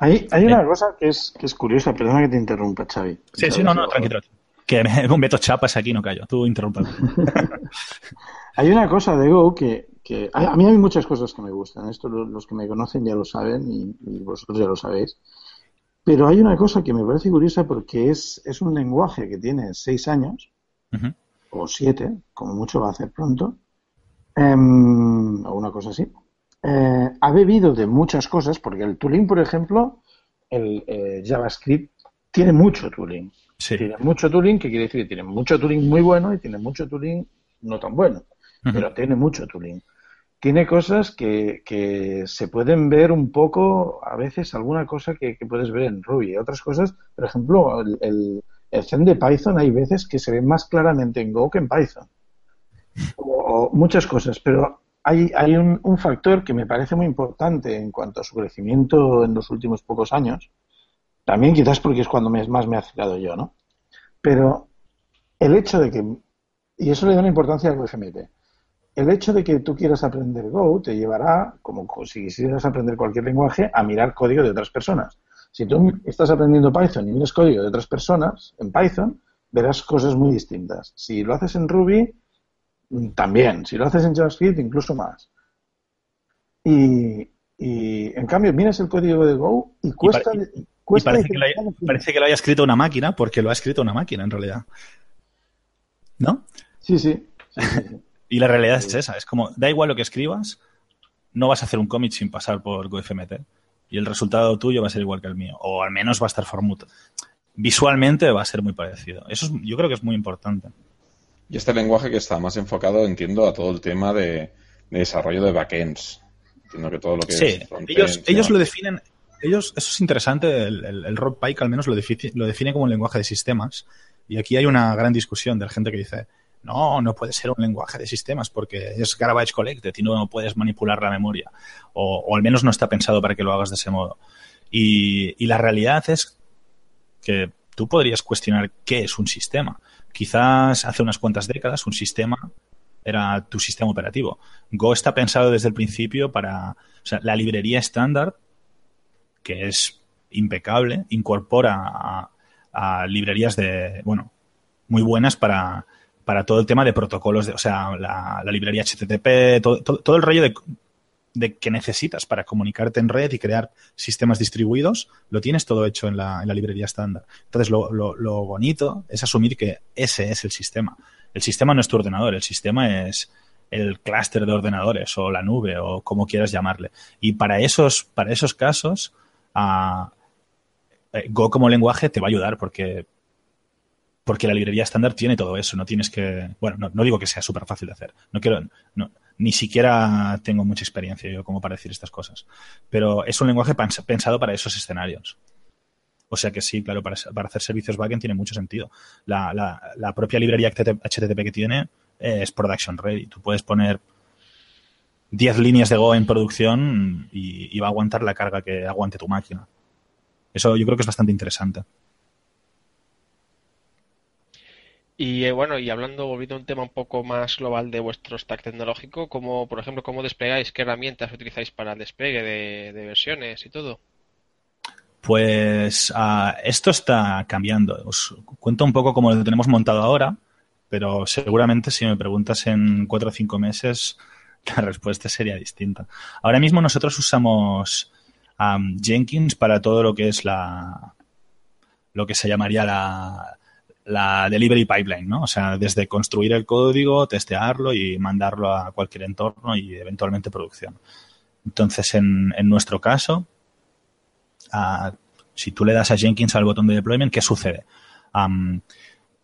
Hay, hay una cosa que es, que es curiosa, perdona que te interrumpa, Xavi. Sí, sí, no, no, tranquilo. Que me, un Beto Chapas aquí, no callo. Tú interrumpa. Hay una cosa de Go que, que a, a mí hay muchas cosas que me gustan. Esto lo- los que me conocen ya lo saben y, y vosotros ya lo sabéis. Pero hay una cosa que me parece curiosa porque es, es un lenguaje que tiene seis años Ujú. O siete, como mucho va a hacer pronto, Em, o una cosa así. Eh, ha bebido de muchas cosas, porque el tooling, por ejemplo, el eh, JavaScript tiene mucho tooling. Sí. Tiene mucho tooling, que quiere decir que tiene mucho tooling muy bueno y tiene mucho tooling no tan bueno, pero tiene mucho tooling. Tiene cosas que, que se pueden ver un poco, a veces alguna cosa que, que puedes ver en Ruby, otras cosas, por ejemplo, el, el, el zen de Python hay veces que se ve más claramente en Go que en Python. O, muchas cosas, pero hay, hay un, factor que me parece muy importante en cuanto a su crecimiento en los últimos pocos años, también quizás porque es cuando más me he acercado yo, ¿no? Pero el hecho de que, y eso le da una importancia al UFMT, el hecho de que tú quieras aprender Go te llevará, como si quisieras aprender cualquier lenguaje, a mirar código de otras personas. Si tú estás aprendiendo Python y miras código de otras personas en Python, verás cosas muy distintas. Si lo haces en Ruby, mm, también. Si lo haces en JavaScript, incluso más. Y, y, en cambio, miras el código de Go y cuesta. Y cuesta parece que, lo haya, diferenciar- parece que lo haya escrito una máquina, porque lo ha escrito una máquina en realidad. ¿No? Sí, sí. sí, sí, sí. Y la realidad es esa, es como, da igual lo que escribas, no vas a hacer un commit sin pasar por GoFMT. Y el resultado tuyo va a ser igual que el mío, o al menos va a estar formut. Visualmente va a ser muy parecido. Eso es- yo creo que es muy importante. Y este lenguaje que está más enfocado, entiendo, a todo el tema de, de desarrollo de backends. Entiendo que todo lo que Sí, es ellos, ellos lo definen, ellos, eso es interesante, el, el, el Rob Pike al menos lo define, lo define como un lenguaje de sistemas. Y aquí hay una gran discusión de la gente que dice, no, no puede ser un lenguaje de sistemas porque es garbage collected y no puedes manipular la memoria. O, al menos no está pensado para que lo hagas de ese modo. Y, la realidad es que tú podrías cuestionar qué es un sistema. Quizás hace unas cuantas décadas un sistema era tu sistema operativo. Go está pensado desde el principio para, o sea, la librería estándar, que es impecable, incorpora a librerías de, bueno, muy buenas para, para todo el tema de protocolos, de, o sea, la, librería HTTP, todo, el rollo de, que necesitas para comunicarte en red y crear sistemas distribuidos, lo tienes todo hecho en la, librería estándar. Entonces, lo, lo, bonito es asumir que ese es el sistema. El sistema no es tu ordenador, el sistema es el clúster de ordenadores o la nube o como quieras llamarle. Y para esos, para esos casos, uh, Go como lenguaje te va a ayudar porque porque la librería estándar tiene todo eso, no tienes que, bueno, no, digo que sea súper fácil de hacer, no quiero, no, ni siquiera tengo mucha experiencia yo como para decir estas cosas, pero es un lenguaje pensado para esos escenarios. O sea que sí, claro, para, hacer servicios backend tiene mucho sentido. La, la, la, propia librería HTTP que tiene es production ready. Tú puedes poner 10 líneas de Go en producción y, y va a aguantar la carga que aguante tu máquina. Eso yo creo que es bastante interesante. Y eh, bueno, y hablando, volviendo a un tema un poco más global de vuestro stack tecnológico, como por ejemplo, cómo desplegáis, qué herramientas utilizáis para el despegue de, versiones y todo. Pues uh, esto está cambiando. Os cuento un poco cómo lo tenemos montado ahora, pero seguramente si me preguntas en cuatro o cinco meses, la respuesta sería distinta. Ahora mismo nosotros usamos Jenkins para todo lo que es la lo que se llamaría la, la delivery pipeline, ¿no? O sea, desde construir el código, testearlo y mandarlo a cualquier entorno y eventualmente producción. Entonces, en, en nuestro caso, uh, si tú le das a Jenkins al botón de deployment, ¿qué sucede? Um,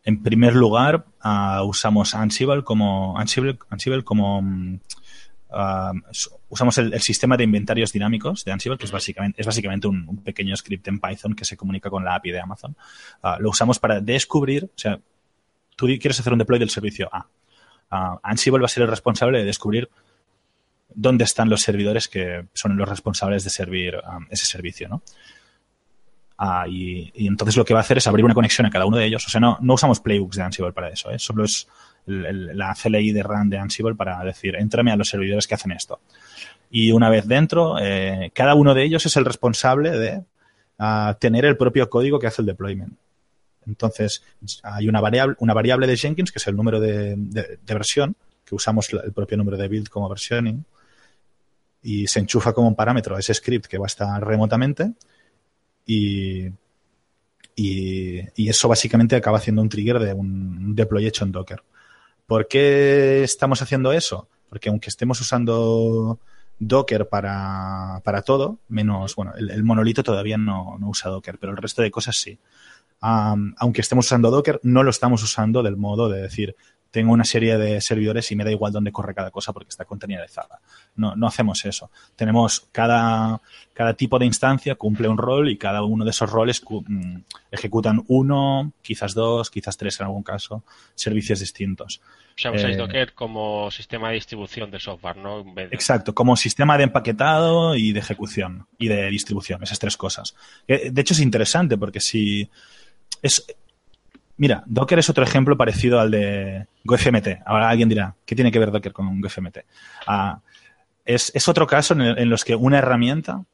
en primer lugar, uh, usamos Ansible como Ansible, Ansible como uh, usamos el, sistema de inventarios dinámicos de Ansible, que es básicamente, es básicamente un, pequeño script en Python que se comunica con la API de Amazon. Uh, lo usamos para descubrir, o sea, tú quieres hacer un deploy del servicio A. Ansible va a ser el responsable de descubrir dónde están los servidores que son los responsables de servir um, ese servicio, ¿no? Uh, y, entonces lo que va a hacer es abrir una conexión a cada uno de ellos. O sea, no, no usamos playbooks de Ansible para eso, ¿eh? solo es la CLI de run de Ansible para decir, entrame a los servidores que hacen esto. Y una vez dentro, eh, cada uno de ellos es el responsable de uh, tener el propio código que hace el deployment. Entonces, hay una variable, una variable de Jenkins, que es el número de versión, que usamos el propio número de build como versioning, y se enchufa como un parámetro a ese script que va a estar remotamente, y, y, y, eso básicamente acaba haciendo un trigger de un deploy hecho en Docker. ¿Por qué estamos haciendo eso? Porque aunque estemos usando Docker para, para todo, menos, bueno, el, monolito todavía no, no, usa Docker, pero el resto de cosas sí. Aunque estemos usando Docker, no lo estamos usando del modo de decir, tengo una serie de servidores y me da igual dónde corre cada cosa porque está containerizada. No, no hacemos eso. Tenemos cada, cada tipo de instancia cumple un rol y cada uno de esos roles mm, ejecutan uno, quizás dos, quizás tres en algún caso, servicios distintos. O sea, usáis eh, Docker como sistema de distribución de software, ¿no? De... Exacto, como sistema de empaquetado y de ejecución y de distribución, esas tres cosas. De hecho, es interesante porque si es, Mira, Docker es otro ejemplo parecido al de GoFMT. Ahora alguien dirá, ¿qué tiene que ver Docker con GoFMT? Ah, es, otro caso en, el, los que una herramienta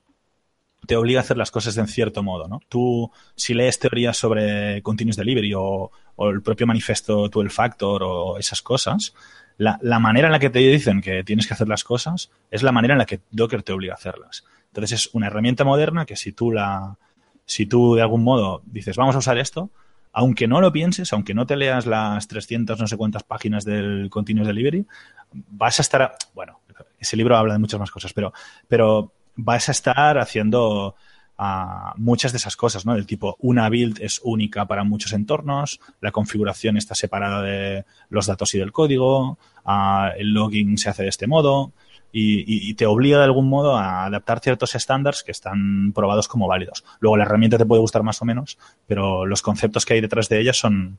te obliga a hacer las cosas de en cierto modo, ¿no? Tú, si lees teorías sobre Continuous Delivery o, o el propio manifiesto 12 Factor o esas cosas, la, la, manera en la que te dicen que tienes que hacer las cosas es la manera en la que Docker te obliga a hacerlas. Entonces es una herramienta moderna que si tú la, si tú de algún modo dices, vamos a usar esto, aunque no lo pienses, aunque no te leas las 300 no sé cuántas páginas del Continuous Delivery, vas a estar, bueno, ese libro habla de muchas más cosas, pero, pero vas a estar haciendo uh, muchas de esas cosas, ¿no? Del tipo, una build es única para muchos entornos, la configuración está separada de los datos y del código, uh, el logging se hace de este modo, y, y, te obliga de algún modo a adaptar ciertos estándares que están probados como válidos. Luego la herramienta te puede gustar más o menos, pero los conceptos que hay detrás de ella son,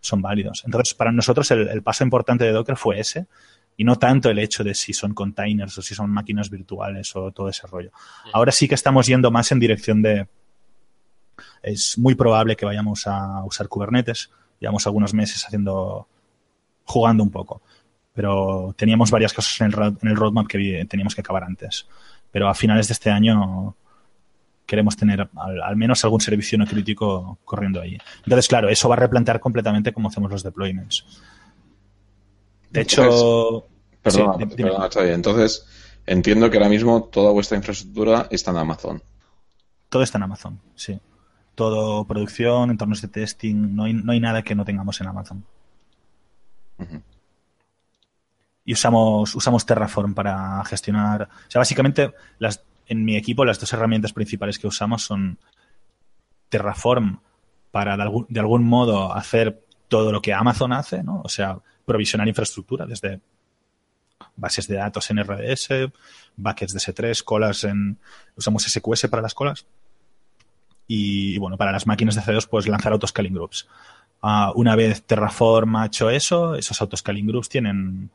son válidos. Entonces, para nosotros el, el paso importante de Docker fue ese, y no tanto el hecho de si son containers o si son máquinas virtuales o todo ese rollo. Ahora sí que estamos yendo más en dirección de... Es muy probable que vayamos a usar Kubernetes. Llevamos algunos meses haciendo... jugando un poco pero teníamos varias cosas en el, en el roadmap que teníamos que acabar antes. Pero a finales de este año queremos tener al, al, menos algún servicio no crítico corriendo ahí. Entonces, claro, eso va a replantear completamente cómo hacemos los deployments. De hecho... Perdona, sí, perdona Xavi. Entonces, entiendo que ahora mismo toda vuestra infraestructura está en Amazon. Todo está en Amazon, sí. Todo producción, entornos de testing, no hay, no hay nada que no tengamos en Amazon. Uh -huh y usamos, usamos Terraform para gestionar. O sea, básicamente, las, en mi equipo, las dos herramientas principales que usamos son Terraform para de algún, de algún modo hacer todo lo que Amazon hace, ¿no? O sea, provisionar infraestructura desde bases de datos en RDS, buckets de S3, colas en. Usamos SQS para las colas. Y, bueno, para las máquinas de C2, pues lanzar autoscaling groups. Uh, una vez Terraform ha hecho eso, esos autoscaling groups tienen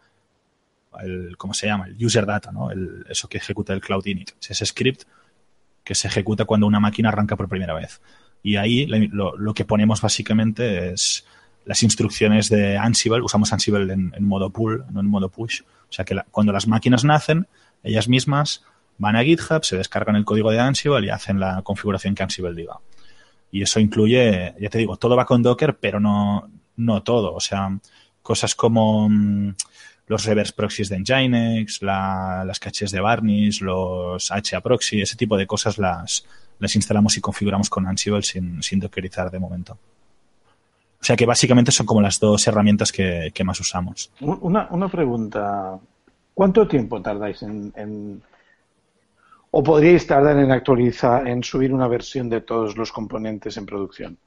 el, ¿cómo se llama? El user data, ¿no? El, eso que ejecuta el Cloud Init. Es ese script que se ejecuta cuando una máquina arranca por primera vez. Y ahí lo, lo que ponemos básicamente es las instrucciones de Ansible. Usamos Ansible en, modo pull, no en modo push. O sea que cuando las máquinas nacen, ellas mismas van a GitHub, se descargan el código de Ansible y hacen la configuración que Ansible diga. Y eso incluye, ya te digo, todo va con Docker, pero no, no todo. O sea, cosas como los reverse proxies de Nginx, la, las caches de Varnish, los HA proxy, ese tipo de cosas las, las instalamos y configuramos con Ansible sin, sin dockerizar de momento. O sea que básicamente son como las dos herramientas que, que más usamos. Una, una, pregunta. ¿Cuánto tiempo tardáis en, en, o podríais tardar en actualizar, en subir una versión de todos los componentes en producción?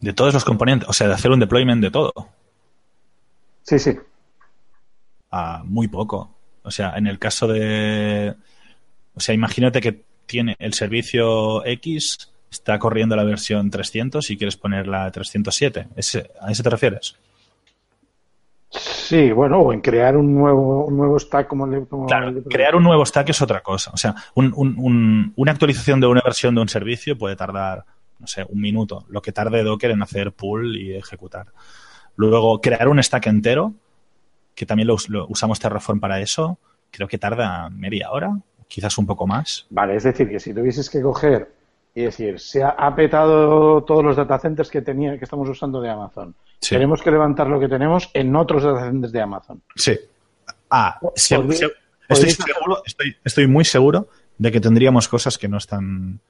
De todos los componentes, o sea, de hacer un deployment de todo. Sí, sí a muy poco. O sea, en el caso de. O sea, imagínate que tiene el servicio X, está corriendo la versión 300 y quieres poner la 307. ¿Ese, ¿A eso te refieres? Sí, bueno, o en crear un nuevo, un nuevo stack como, le, como claro, le... crear un nuevo stack es otra cosa. O sea, un, un, un, una actualización de una versión de un servicio puede tardar, no sé, un minuto. Lo que tarde Docker en hacer pull y ejecutar. Luego, crear un stack entero que también lo, lo, usamos Terraform para eso, creo que tarda media hora, quizás un poco más. Vale, es decir, que si tuvieses que coger y decir, se ha, ha petado todos los datacenters que tenía, que estamos usando de Amazon. Sí. Tenemos que levantar lo que tenemos en otros datacenters de Amazon. Sí. Ah, sí, estoy, seguro, estoy, estoy muy seguro de que tendríamos cosas que no están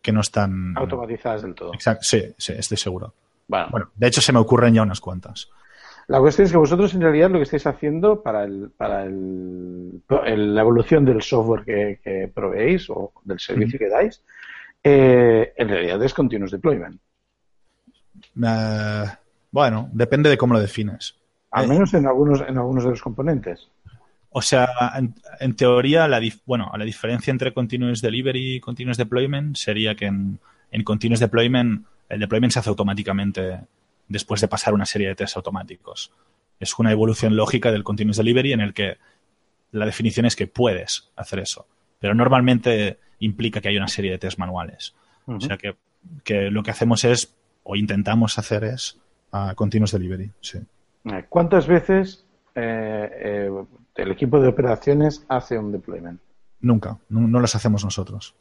que no están automatizadas del todo. Exacto, sí, sí, estoy seguro. Bueno. bueno, de hecho se me ocurren ya unas cuantas. La cuestión es que vosotros en realidad lo que estáis haciendo para el, para el, el- la evolución del software que, que proveéis o del servicio que dais, eh, en realidad es continuous deployment. Eh, bueno, depende de cómo lo defines. Al Eh, menos en algunos, en algunos de los componentes. O sea, en, en teoría, la, dif- bueno, la diferencia entre continuous delivery y continuous deployment sería que en, en continuous deployment el deployment se hace automáticamente después de pasar una serie de tests automáticos. Es una evolución lógica del continuous delivery en el que la definición es que puedes hacer eso, pero normalmente implica que hay una serie de tests manuales. O sea que, que lo que hacemos es, o intentamos hacer es, ah, continuous delivery. Sí. Eh, ¿Cuántas veces eh, eh, el equipo de operaciones hace un deployment? Nunca, no, no los hacemos nosotros.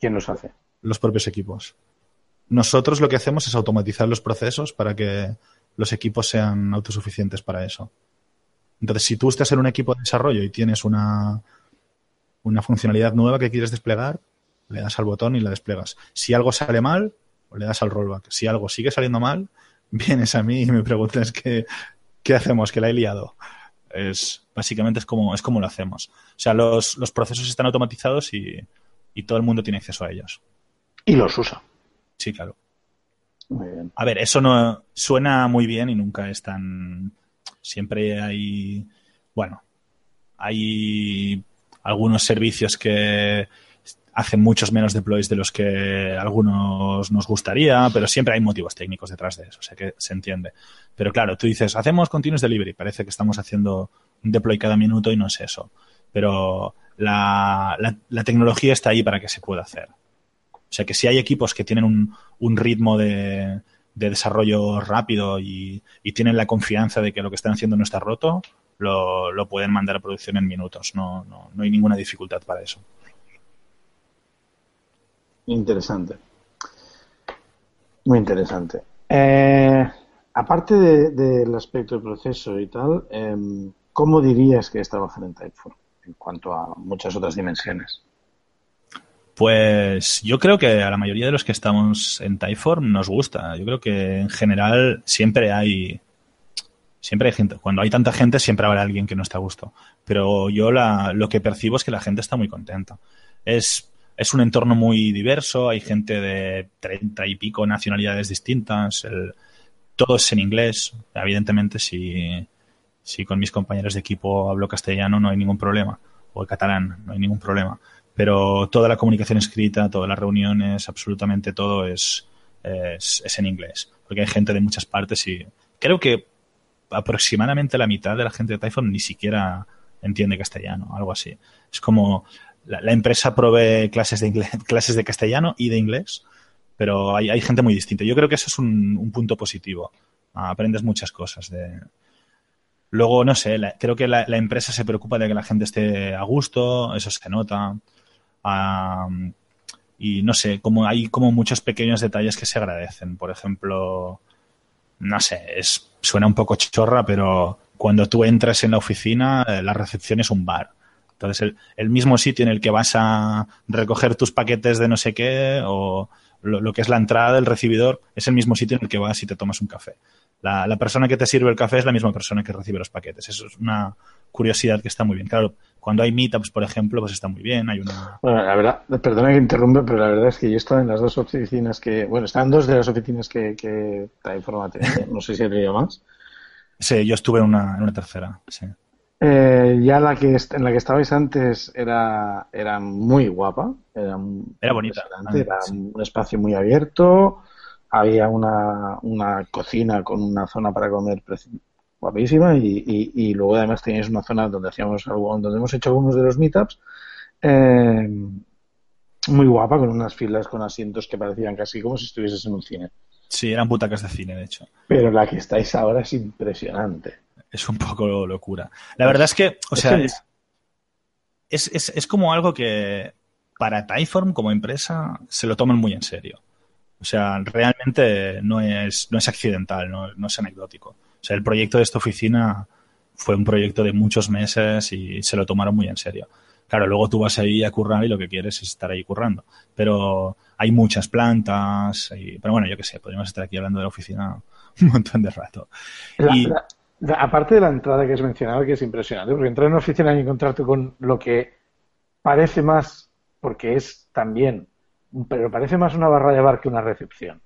¿Quién los hace? los propios equipos. Nosotros lo que hacemos es automatizar los procesos para que los equipos sean autosuficientes para eso. Entonces, si tú estás en un equipo de desarrollo y tienes una, una funcionalidad nueva que quieres desplegar, le das al botón y la desplegas. Si algo sale mal, le das al rollback. Si algo sigue saliendo mal, vienes a mí y me preguntas qué, qué hacemos, que la he liado. Es, básicamente es como, es como lo hacemos. O sea, los, los procesos están automatizados y, y todo el mundo tiene acceso a ellos. Y los usa. Sí, claro. Muy bien. A ver, eso no suena muy bien y nunca es tan. Siempre hay. Bueno, hay algunos servicios que hacen muchos menos deploys de los que algunos nos gustaría, pero siempre hay motivos técnicos detrás de eso, o sea que se entiende. Pero claro, tú dices, hacemos continuous delivery, parece que estamos haciendo un deploy cada minuto y no es eso. Pero la, la, la tecnología está ahí para que se pueda hacer. O sea que si hay equipos que tienen un, un ritmo de, de, desarrollo rápido y, y, tienen la confianza de que lo que están haciendo no está roto, lo, lo pueden mandar a producción en minutos. No, no, no hay ninguna dificultad para eso. Interesante. Muy interesante. Eh, aparte del de, aspecto del proceso y tal, eh, ¿cómo dirías que es trabajar en Typeform en cuanto a muchas otras dimensiones? Pues yo creo que a la mayoría de los que estamos en Typeform nos gusta. Yo creo que en general siempre hay siempre hay gente. Cuando hay tanta gente siempre habrá alguien que no está a gusto. Pero yo la, lo que percibo es que la gente está muy contenta. Es, es un entorno muy diverso. Hay gente de treinta y pico nacionalidades distintas. El, todo es en inglés. Evidentemente, si, si con mis compañeros de equipo hablo castellano no hay ningún problema. O el catalán, no hay ningún problema pero toda la comunicación escrita, todas las reuniones, absolutamente todo es, es, en inglés, porque hay gente de muchas partes y creo que aproximadamente la mitad de la gente de Typhon ni siquiera entiende castellano, algo así. Es como la, empresa provee clases de, inglés, clases de castellano y de inglés, pero hay, hay gente muy distinta. Yo creo que eso es un, un punto positivo. Aprendes muchas cosas de, Luego, no sé, creo que la, empresa se preocupa de que la gente esté a gusto, eso se nota. Um, y no sé, como hay como muchos pequeños detalles que se agradecen. Por ejemplo, no sé, es, suena un poco chorra, pero cuando tú entras en la oficina, la recepción es un bar. Entonces, el, el mismo sitio en el que vas a recoger tus paquetes de no sé qué o lo, lo, que es la entrada del recibidor es el mismo sitio en el que vas y te tomas un café. La, la, persona que te sirve el café es la misma persona que recibe los paquetes. Eso es una curiosidad que está muy bien. Claro, cuando hay meetups, por ejemplo, pues está muy bien. Hay una... Bueno, la verdad, perdona que interrumpa, pero la verdad es que yo he estado en las dos oficinas que, bueno, están dos de las oficinas que, que informativa. No sé si he tenido más. Sí, yo estuve en una, en una tercera, sí. Eh, ya la que en la que estabais antes era, era muy guapa. Era, era bonita. Era sí. un espacio muy abierto. Había una, una cocina con una zona para comer guapísima y, y, y, luego además teníais una zona donde hacíamos algo, donde hemos hecho algunos de los meetups eh, muy guapa con unas filas con asientos que parecían casi como si estuvieses en un cine. Sí, eran butacas de cine, de hecho. Pero la que estáis ahora es impresionante. Es un poco locura. La verdad es que, o sea, es, es, es, es como algo que para Typeform como empresa se lo toman muy en serio. O sea, realmente no es, no es accidental, no, no, es anecdótico. O sea, el proyecto de esta oficina fue un proyecto de muchos meses y se lo tomaron muy en serio. Claro, luego tú vas ahí a currar y lo que quieres es estar ahí currando. Pero hay muchas plantas, y, pero bueno, yo qué sé, podríamos estar aquí hablando de la oficina un montón de rato. La- Y- la- la- aparte de la entrada que has mencionado, que es impresionante, porque entrar en una oficina y encontrarte con lo que parece más, porque es también, pero parece más una barra de bar que una recepción.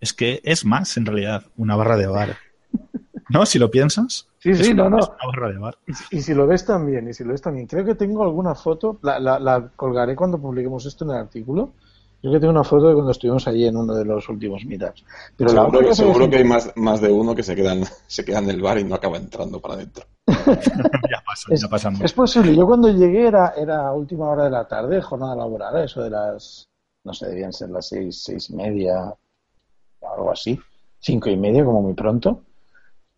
Es que es más, en realidad, una barra de bar. ¿No? Si lo piensas. Sí, sí, no, no. es una barra de bar. Y, si- y si lo ves también, y si lo ves también, creo que tengo alguna foto, la, la, la colgaré cuando publiquemos esto en el artículo. Creo que tengo una foto de cuando estuvimos allí en uno de los últimos meetups. Pero seguro que, seguro hay más, más de uno que se queda, en, se queda en el bar y no acaba entrando para adentro. ya pasa, Es, ya pasa mucho. es posible. Yo cuando llegué era, era última hora de la tarde, jornada laboral, eso de las, no sé, debían ser las seis, seis y media, algo así, cinco y media como muy pronto.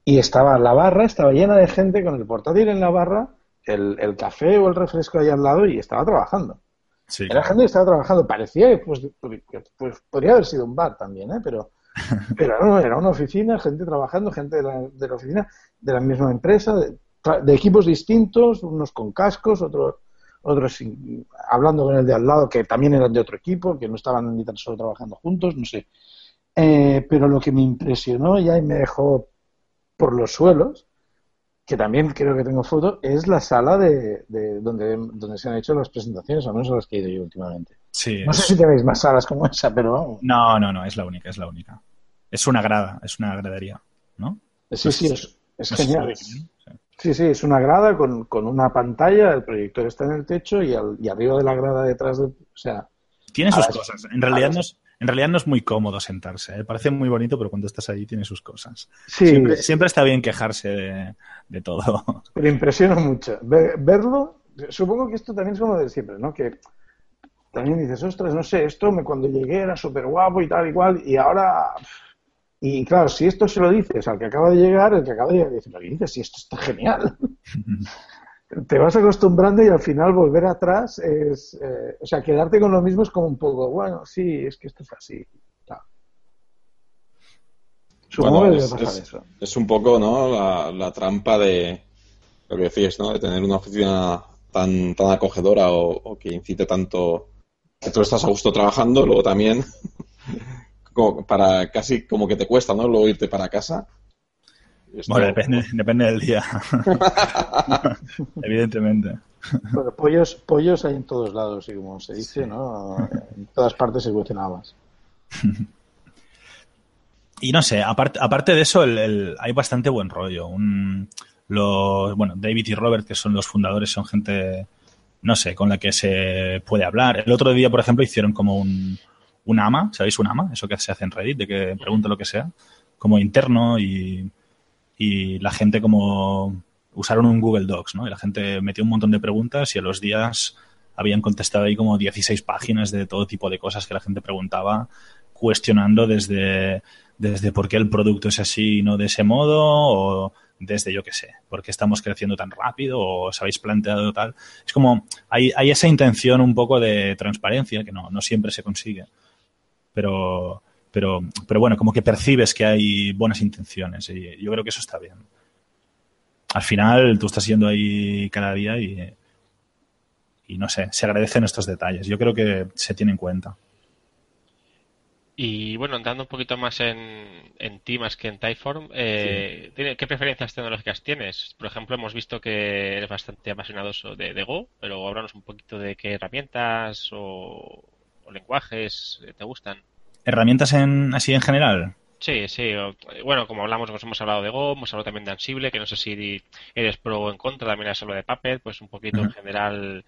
Y estaba la barra, estaba llena de gente con el portátil en la barra, el, el café o el refresco ahí al lado y estaba trabajando. Sí. Era gente que estaba trabajando. Parecía que pues, pues, podría haber sido un bar también, ¿eh? pero, pero no, era una oficina, gente trabajando, gente de la, de la oficina, de la misma empresa, de, de equipos distintos, unos con cascos, otros otros sin- hablando con el de al lado, que también eran de otro equipo, que no estaban ni tan solo trabajando juntos, no sé. Eh, pero lo que me impresionó ya y me dejó por los suelos, que también creo que tengo foto, es la sala de, de donde, donde se han hecho las presentaciones, al menos a las que he ido yo últimamente. Sí, No sé si tenéis más salas como esa, pero vamos. No, no, no, es la única, es la única. Es una grada, es una gradería, ¿no? Sí, sí, es, No genial. sí. Sí, sí, es una grada con, con una pantalla, el proyector está en el techo y, al- y arriba de la grada detrás de... O sea, Tiene sus cosas. En realidad, no es, en realidad no es muy cómodo sentarse. ¿eh? Parece muy bonito, pero cuando estás ahí tiene sus cosas. sí, Siempre, siempre está bien quejarse de, de todo. pero impresiona mucho. Ve- verlo, supongo que esto también es como de siempre, ¿no? Que también dices, ostras, no sé, esto me, cuando llegué era súper guapo y tal y cual, y ahora... Y claro, si esto se lo dices al que acaba de llegar, el que acaba de llegar dice, ¿pero qué dices? Si esto está genial. Te vas acostumbrando y al final volver atrás es... eh, o sea, quedarte con lo mismo es como un poco, bueno, sí, es que esto es así. Claro. Supongo Bueno, que es, es- eso. es un poco ¿no? la, la trampa de lo que decías, ¿no? de tener una oficina tan, tan acogedora o, o que incite tanto que tú estás a gusto trabajando, luego también como para casi como que te cuesta, ¿no? Luego irte para casa. Esto- Bueno, depende, depende del día. Evidentemente. Pollos, pollos hay en todos lados, y como se dice, ¿no? En todas partes se cuecen habas. Y no sé, aparte, aparte de eso, el- el- hay bastante buen rollo. Un, los, bueno, David y Robert, que son los fundadores, son gente, no sé, con la que se puede hablar. El otro día, por ejemplo, hicieron como un, un AMA, ¿sabéis un AMA? Eso que se hace en Reddit, de que pregunta lo que sea, como interno y, y la gente como usaron un Google Docs, ¿no? Y la gente metió un montón de preguntas y a los días habían contestado ahí como 16 páginas de todo tipo de cosas que la gente preguntaba, cuestionando desde, desde por qué el producto es así y no de ese modo, o desde yo qué sé, por qué estamos creciendo tan rápido, o os habéis planteado tal. Es como, hay, hay esa intención un poco de transparencia, que no, no siempre se consigue, pero, pero, pero bueno, como que percibes que hay buenas intenciones y yo creo que eso está bien. Al final tú estás yendo ahí cada día y, y no sé, se agradecen estos detalles. Yo creo que se tiene en cuenta. Y bueno, entrando un poquito más en, en ti más que en Typeform, eh, ¿tiene- ¿qué preferencias tecnológicas tienes? Por ejemplo, hemos visto que eres bastante apasionado de, de Go, pero háblanos un poquito de qué herramientas o, o lenguajes te gustan. ¿Herramientas en, así en general? Sí, sí. bueno, como hablamos, pues hemos hablado de Go, hemos hablado también de Ansible, que no sé si eres pro o en contra, también has hablado de Puppet, pues un poquito en general.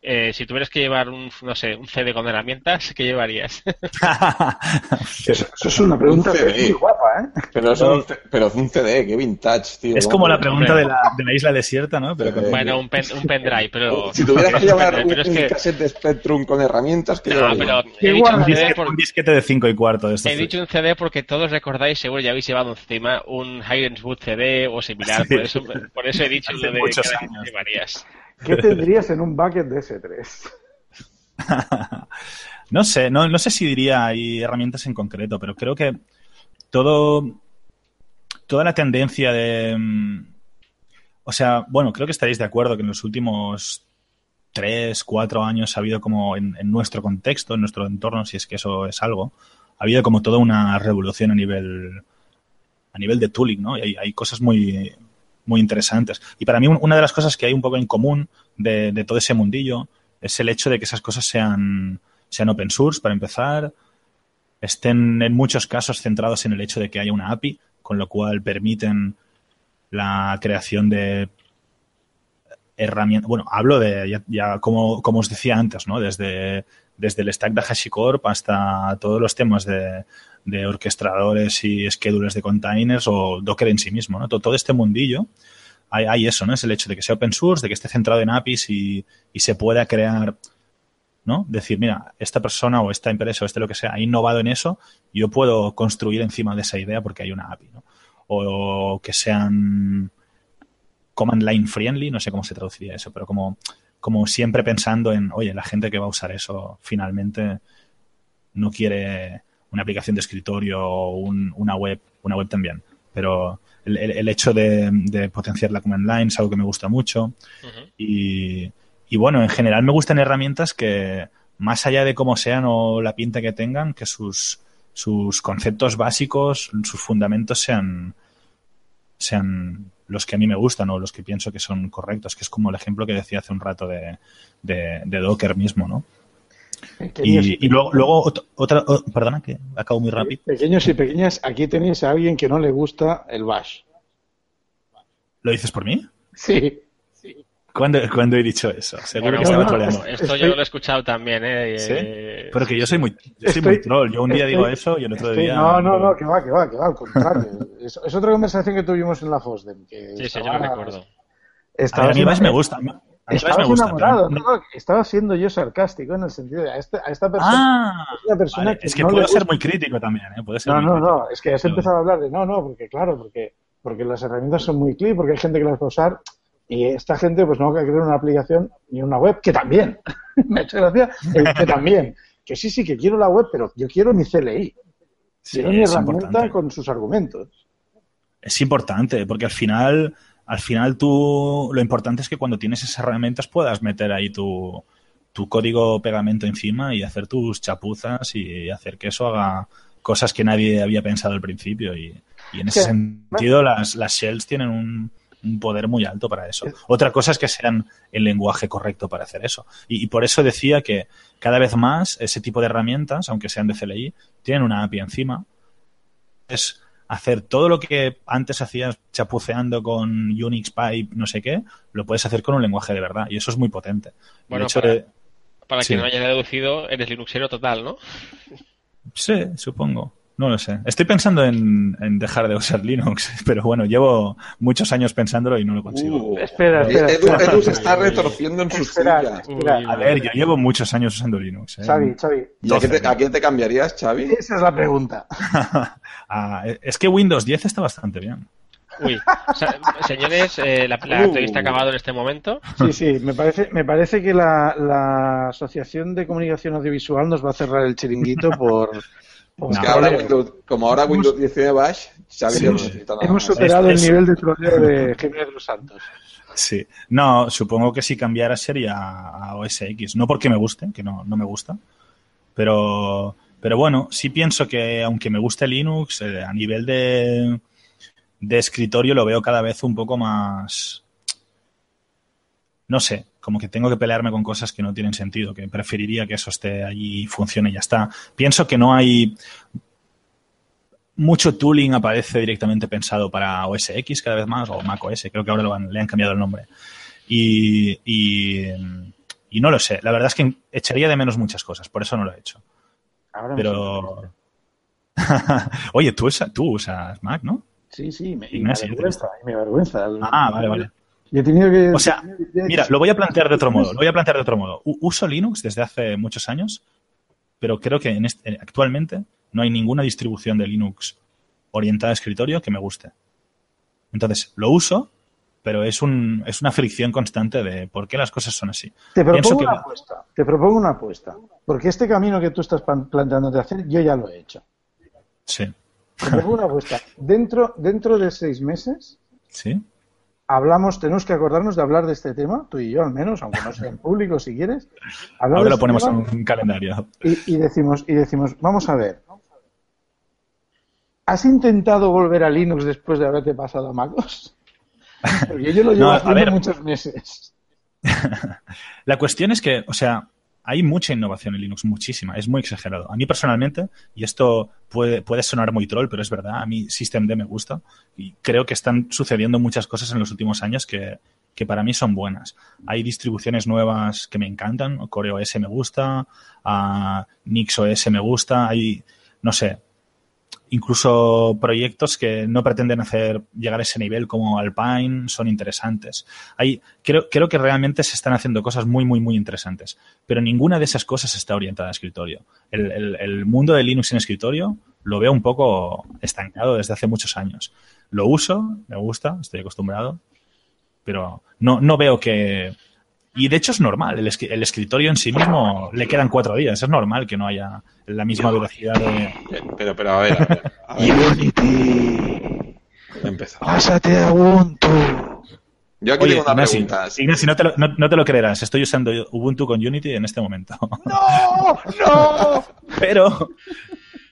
Eh, si tuvieras que llevar un, no sé, un CD con herramientas, ¿qué llevarías? Eso, eso es una pregunta Un CD. muy guapa, ¿eh? Pero, es un, C- pero es un CD, qué vintage, tío. es ¿no? como la pregunta de la, de la isla desierta, ¿no? Pero con- bueno, un, pen, un pendrive, pero... Si tuvieras que llevar un, un que... cassette de Spectrum con herramientas, ¿qué No, llevarías? pero he dicho un. CD disquete, por- un disquete de 5 y cuarto. He dicho un CD porque todos recordáis, seguro ya habéis llevado encima un Wood CD o similar, Sí. por, eso, por eso he dicho lo de años. llevarías. ¿Qué tendrías en un bucket de S3? no sé, no, no sé si diría hay herramientas en concreto, pero creo que todo, toda la tendencia de, mm, o sea, bueno, creo que estaréis de acuerdo que en los últimos tres, cuatro años ha habido como en, nuestro contexto, en nuestro entorno, si es que eso es algo, ha habido como toda una revolución a nivel a nivel de tooling, ¿no? Y hay, hay cosas muy, muy interesantes. Y para mí una de las cosas que hay un poco en común de, todo ese mundillo es el hecho de que esas cosas sean, sean open source, para empezar, estén en muchos casos centrados en el hecho de que haya una API, con lo cual permiten la creación de herramientas. Bueno, hablo de, ya, ya como, como, os decía antes, ¿no? Desde, desde el stack de HashiCorp hasta todos los temas de, de orquestadores y schedulers de containers o Docker en sí mismo, ¿no? Todo, este mundillo. Hay, eso, ¿no? Es el hecho de que sea open source, de que esté centrado en APIs y, se pueda crear ¿no? Decir, mira, esta persona o esta empresa o este lo que sea ha innovado en eso, yo puedo construir encima de esa idea porque hay una API, ¿no? O que sean command line friendly, no sé cómo se traduciría eso, pero como, como siempre pensando en, oye, la gente que va a usar eso finalmente no quiere una aplicación de escritorio o un, una web, una web también, pero el, el, el hecho de, de, potenciar la command line es algo que me gusta mucho uh -huh. y y bueno, en general me gustan herramientas que, más allá de cómo sean o la pinta que tengan, que sus, sus conceptos básicos, sus fundamentos sean, sean los que a mí me gustan o los que pienso que son correctos, que es como el ejemplo que decía hace un rato de, de, de Docker mismo, ¿no? Y, y, luego, luego otra, oh, perdona, que acabo muy rápido. Pequeños y pequeñas, aquí tenéis a alguien que no le gusta el bash. ¿Lo dices por mí? Sí. ¿Cuándo, ¿Cuándo, he dicho eso? Seguro bueno, que estaba no, troleando. Esto estoy, yo lo he escuchado también, ¿eh? ¿Sí? Pero que yo soy muy, yo soy muy troll. Yo un día estoy, digo eso y el otro estoy, día... No, no, no, que va, que va, que va, al contrario. es, es, otra conversación que tuvimos en la FOSDEM. Que sí, sí, yo lo recuerdo. A, a mí más me gusta. A mí Estabas me gusta, enamorado, pero... no, estaba siendo yo sarcástico en el sentido de a, este, a esta persona. Ah, es, una persona vale. que es que no puedo ser muy crítico también, ¿eh? Puede ser No, no, crítico. no, es que has empezado a hablar de no, no, porque claro, porque, porque las herramientas son muy clic, porque hay gente que las va a usar y esta gente pues no va a crear una aplicación ni una web, que también, me ha hecho gracia, que también, que sí, sí, que quiero la web, pero yo quiero mi CLI, Sí, quiero mi herramienta importante. con sus argumentos. Es importante, porque al final, al final tú, lo importante es que cuando tienes esas herramientas puedas meter ahí tu, tu código pegamento encima y hacer tus chapuzas y hacer que eso haga cosas que nadie había pensado al principio. Y, y en ese sentido, las, las shells tienen un, un poder muy alto para eso. Otra cosa es que sean el lenguaje correcto para hacer eso. Y, y por eso decía que cada vez más ese tipo de herramientas, aunque sean de CLI, tienen una API encima. Es hacer todo lo que antes hacías chapuceando con Unix, Pipe, no sé qué, lo puedes hacer con un lenguaje de verdad. Y eso es muy potente. Bueno, hecho para, de- para Sí. quien no haya deducido, eres Linuxero total, ¿no? Sí, supongo. No lo sé. Estoy pensando en, en dejar de usar Linux, pero bueno, llevo muchos años pensándolo y no lo consigo. Uh, Espera, espera, Edu, espera. Edu se está retorciendo en su Espera, A ver, yo llevo muchos años usando Linux. ¿eh? Xavi, Xavi, ¿Y a qué, te, a qué te cambiarías, Xavi? esa es la pregunta. Ah, es que Windows 10 está bastante bien. Uy, o sea, señores, eh, la, la Uh. entrevista ha acabado en este momento. Sí, sí, me parece, me parece que la, la Asociación de Comunicación Audiovisual nos va a cerrar el chiringuito por... por Es que No, ahora troleo. Windows- como ahora Windows 10 tiene Bash, Sí, Hemos superado Es- el es- nivel de troleo de Jiménez de los Santos. Sí. No, supongo que si cambiara sería a OS X. No porque me guste, que no, no me gusta. Pero, pero bueno, sí pienso que aunque me guste Linux, eh, a nivel de, de escritorio lo veo cada vez un poco más... No sé, como que tengo que pelearme con cosas que no tienen sentido, que preferiría que eso esté allí y funcione y ya está. Pienso que no hay mucho tooling aparece directamente pensado para OS X cada vez más, o Mac OS, creo que ahora lo han- le han cambiado el nombre. Y, y, y no lo sé, la verdad es que echaría de menos muchas cosas, por eso no lo he hecho. Ahora me Pero... Oye, tú, tú usas Mac, ¿no? Sí, sí, me, y me Ignacio, avergüenza, y me avergüenza. Ah, vale, vale. Yo he tenido que... O sea, Mira, lo voy a plantear de otro modo. Lo voy a plantear de otro modo. Uso Linux desde hace muchos años, pero creo que en este- actualmente no hay ninguna distribución de Linux orientada a escritorio que me guste. Entonces, lo uso, pero es, un, es una fricción constante de por qué las cosas son así. Te propongo que- una apuesta. Te propongo una apuesta. Porque este camino que tú estás plan- planteándote hacer, yo ya lo he hecho. Sí. Te propongo una apuesta. Dentro, dentro de seis meses, ¿Sí? Hablamos, tenemos que acordarnos de hablar de este tema, tú y yo al menos, aunque no sea en público si quieres. Ahora lo este ponemos en un calendario. y, y decimos, y decimos, vamos a ver. ¿has intentado volver a Linux después de haberte pasado a MacOS? Porque yo lo llevo No, a haciendo ver. muchos meses. La cuestión es que, o sea, hay mucha innovación en Linux, muchísima, es muy exagerado. A mí personalmente, y esto puede, puede sonar muy troll, pero es verdad, a mí Systemd me gusta y creo que están sucediendo muchas cosas en los últimos años que, que para mí son buenas. Hay distribuciones nuevas que me encantan, CoreOS me gusta, a NixOS me gusta, hay, no sé, incluso proyectos que no pretenden hacer llegar a ese nivel como Alpine son interesantes. Creo, creo que realmente se están haciendo cosas muy, muy, muy interesantes, pero ninguna de esas cosas está orientada a escritorio. El, el- el mundo de Linux en escritorio lo veo un poco estancado desde hace muchos años. Lo uso, me gusta, estoy acostumbrado, pero no, no veo que... Y de hecho es normal, el, escri- el escritorio en sí mismo le quedan cuatro días, es normal que no haya la misma velocidad de... Pero, pero a ver, a ver, a ver, Unity, he empezado. pásate a Ubuntu. Yo aquí Oye, tengo una Ignasi, pregunta. Ignasi, no te, lo, no, no te lo creerás, estoy usando Ubuntu con Unity en este momento. ¡No! ¡No! pero,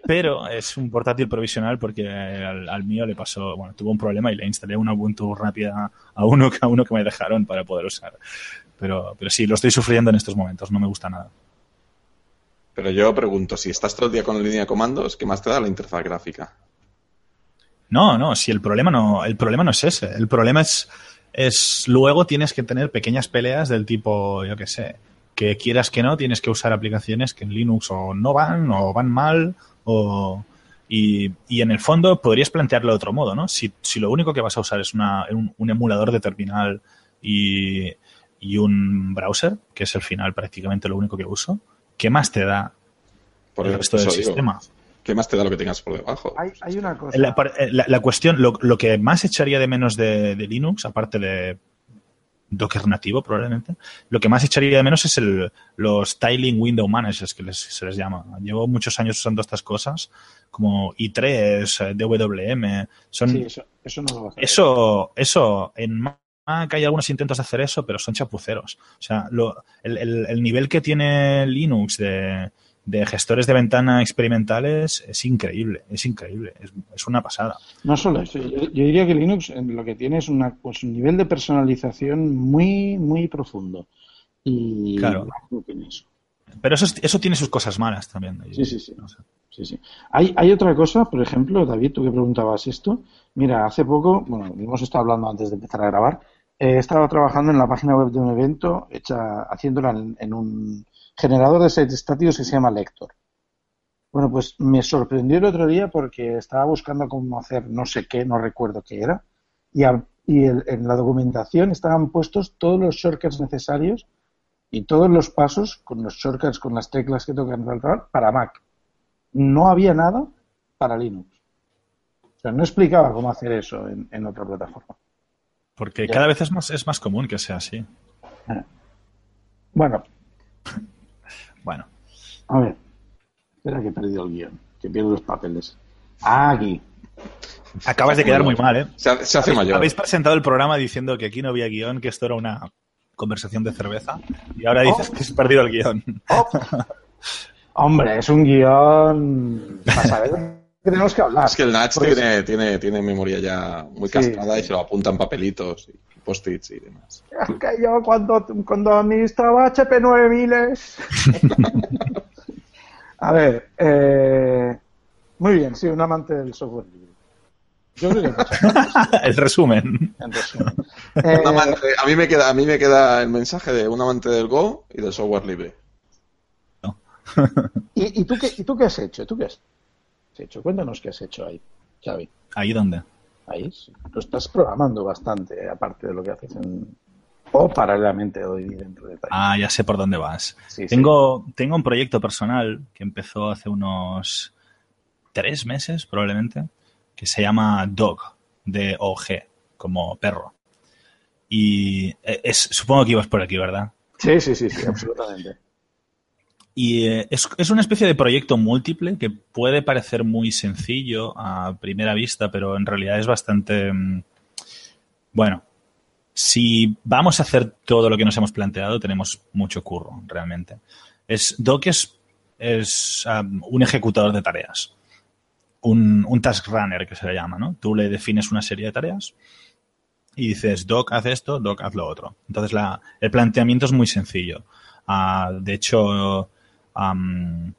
pero es un portátil provisional porque al, al mío le pasó, bueno, tuvo un problema y le instalé una Ubuntu rápida a uno, a uno que me dejaron para poder usar. Pero, pero sí, lo estoy sufriendo en estos momentos, no me gusta nada. Pero yo pregunto, si estás todo el día con la línea de comandos, ¿qué más te da la interfaz gráfica? No, no, si el problema no, el problema no es ese. El problema es, es luego tienes que tener pequeñas peleas del tipo, yo qué sé, que quieras que no, tienes que usar aplicaciones que en Linux o no van, o van mal, o y, y en el fondo podrías plantearlo de otro modo, ¿no? Si, si lo único que vas a usar es una, un, un emulador de terminal y, y un browser, que es el final prácticamente lo único que uso, ¿qué más te da Por el resto del digo, sistema? ¿Qué más te da lo que tengas por debajo? Hay, hay una cosa. La, eh, la- la cuestión, lo, lo que más echaría de menos de, de Linux, aparte de Docker nativo probablemente, lo que más echaría de menos es el, los Tiling Window Managers, que les- se les llama. Llevo muchos años usando estas cosas, como i3, eh, DWM, son... Sí, eso, eso no lo va a hacer. Eso, eso, en Mac hay algunos intentos de hacer eso, pero son chapuceros. O sea, lo- el, el- el nivel que tiene Linux de, de gestores de ventana experimentales es increíble, es increíble, es, es una pasada. No solo eso, yo, yo diría que Linux lo que tiene es una, pues, un nivel de personalización muy, muy profundo. Y Claro. Pero eso, es- eso tiene sus cosas malas también. Sí, sí, sí. Sí, sí. Hay, hay otra cosa, por ejemplo, David, tú que preguntabas esto. Mira, hace poco, bueno, hemos estado hablando antes de empezar a grabar, he estado trabajando en la página web de un evento, hecha, haciéndola en, un generador de sets estáticos que se llama Lector. Bueno, pues me sorprendió el otro día porque estaba buscando cómo hacer no sé qué, no recuerdo qué era, y, y en la documentación estaban puestos todos los shortcuts necesarios y todos los pasos con los shortcuts, con las teclas que tocan para Mac no había nada para Linux. O sea, no explicaba cómo hacer eso en otra plataforma. Porque Ya. cada vez es más, es más común que sea así. Bueno, Bueno, a ver. Espera que he perdido el guion, que pierdo los papeles. Ah, aquí. acabas de quedar muy mal, ¿eh? Se, ha- se hace mayor. Habéis presentado el programa diciendo que aquí no había guion, que esto era una conversación de cerveza, y ahora dices Oh. que has perdido el guion. Hombre, es un guion para saber tenemos que hablar. Es que el Natch tiene, tiene, tiene memoria ya muy castrada sí. y se lo apuntan papelitos y post-its y demás. Es que yo cuando, cuando administraba HP 9000 A ver, eh, muy bien, sí, un amante del software libre. Yo creo que el resumen. en resumen. Eh, amante- a, mí me queda, a mí me queda el mensaje de un amante del Go y del software libre. ¿y, y tú qué, ¿Y tú qué has hecho? ¿Tú qué has hecho? Cuéntanos qué has hecho ahí, Xavi. ¿Ahí dónde? Ahí sí. Lo estás programando bastante, aparte de lo que haces en... O paralelamente hoy dentro de Time. Ah, ya sé por dónde vas. Sí, sí. Tengo, tengo un proyecto personal que empezó hace unos tres meses, probablemente, que se llama Dog, de OG, como perro. Y eh, es, supongo que ibas por aquí, ¿verdad? Sí, sí, sí, sí, absolutamente. Y eh, es, es una especie de proyecto múltiple que puede parecer muy sencillo a primera vista, pero en realidad es bastante... mm, Bueno, si vamos a hacer todo lo que nos hemos planteado, tenemos mucho curro, realmente. Es, Doc es, es um, un ejecutador de tareas. un, un task runner que se le llama, ¿no? Tú le defines una serie de tareas y dices, Doc, haz esto, Doc, haz lo otro. Entonces, la, el planteamiento es muy sencillo. Ah, de hecho, am,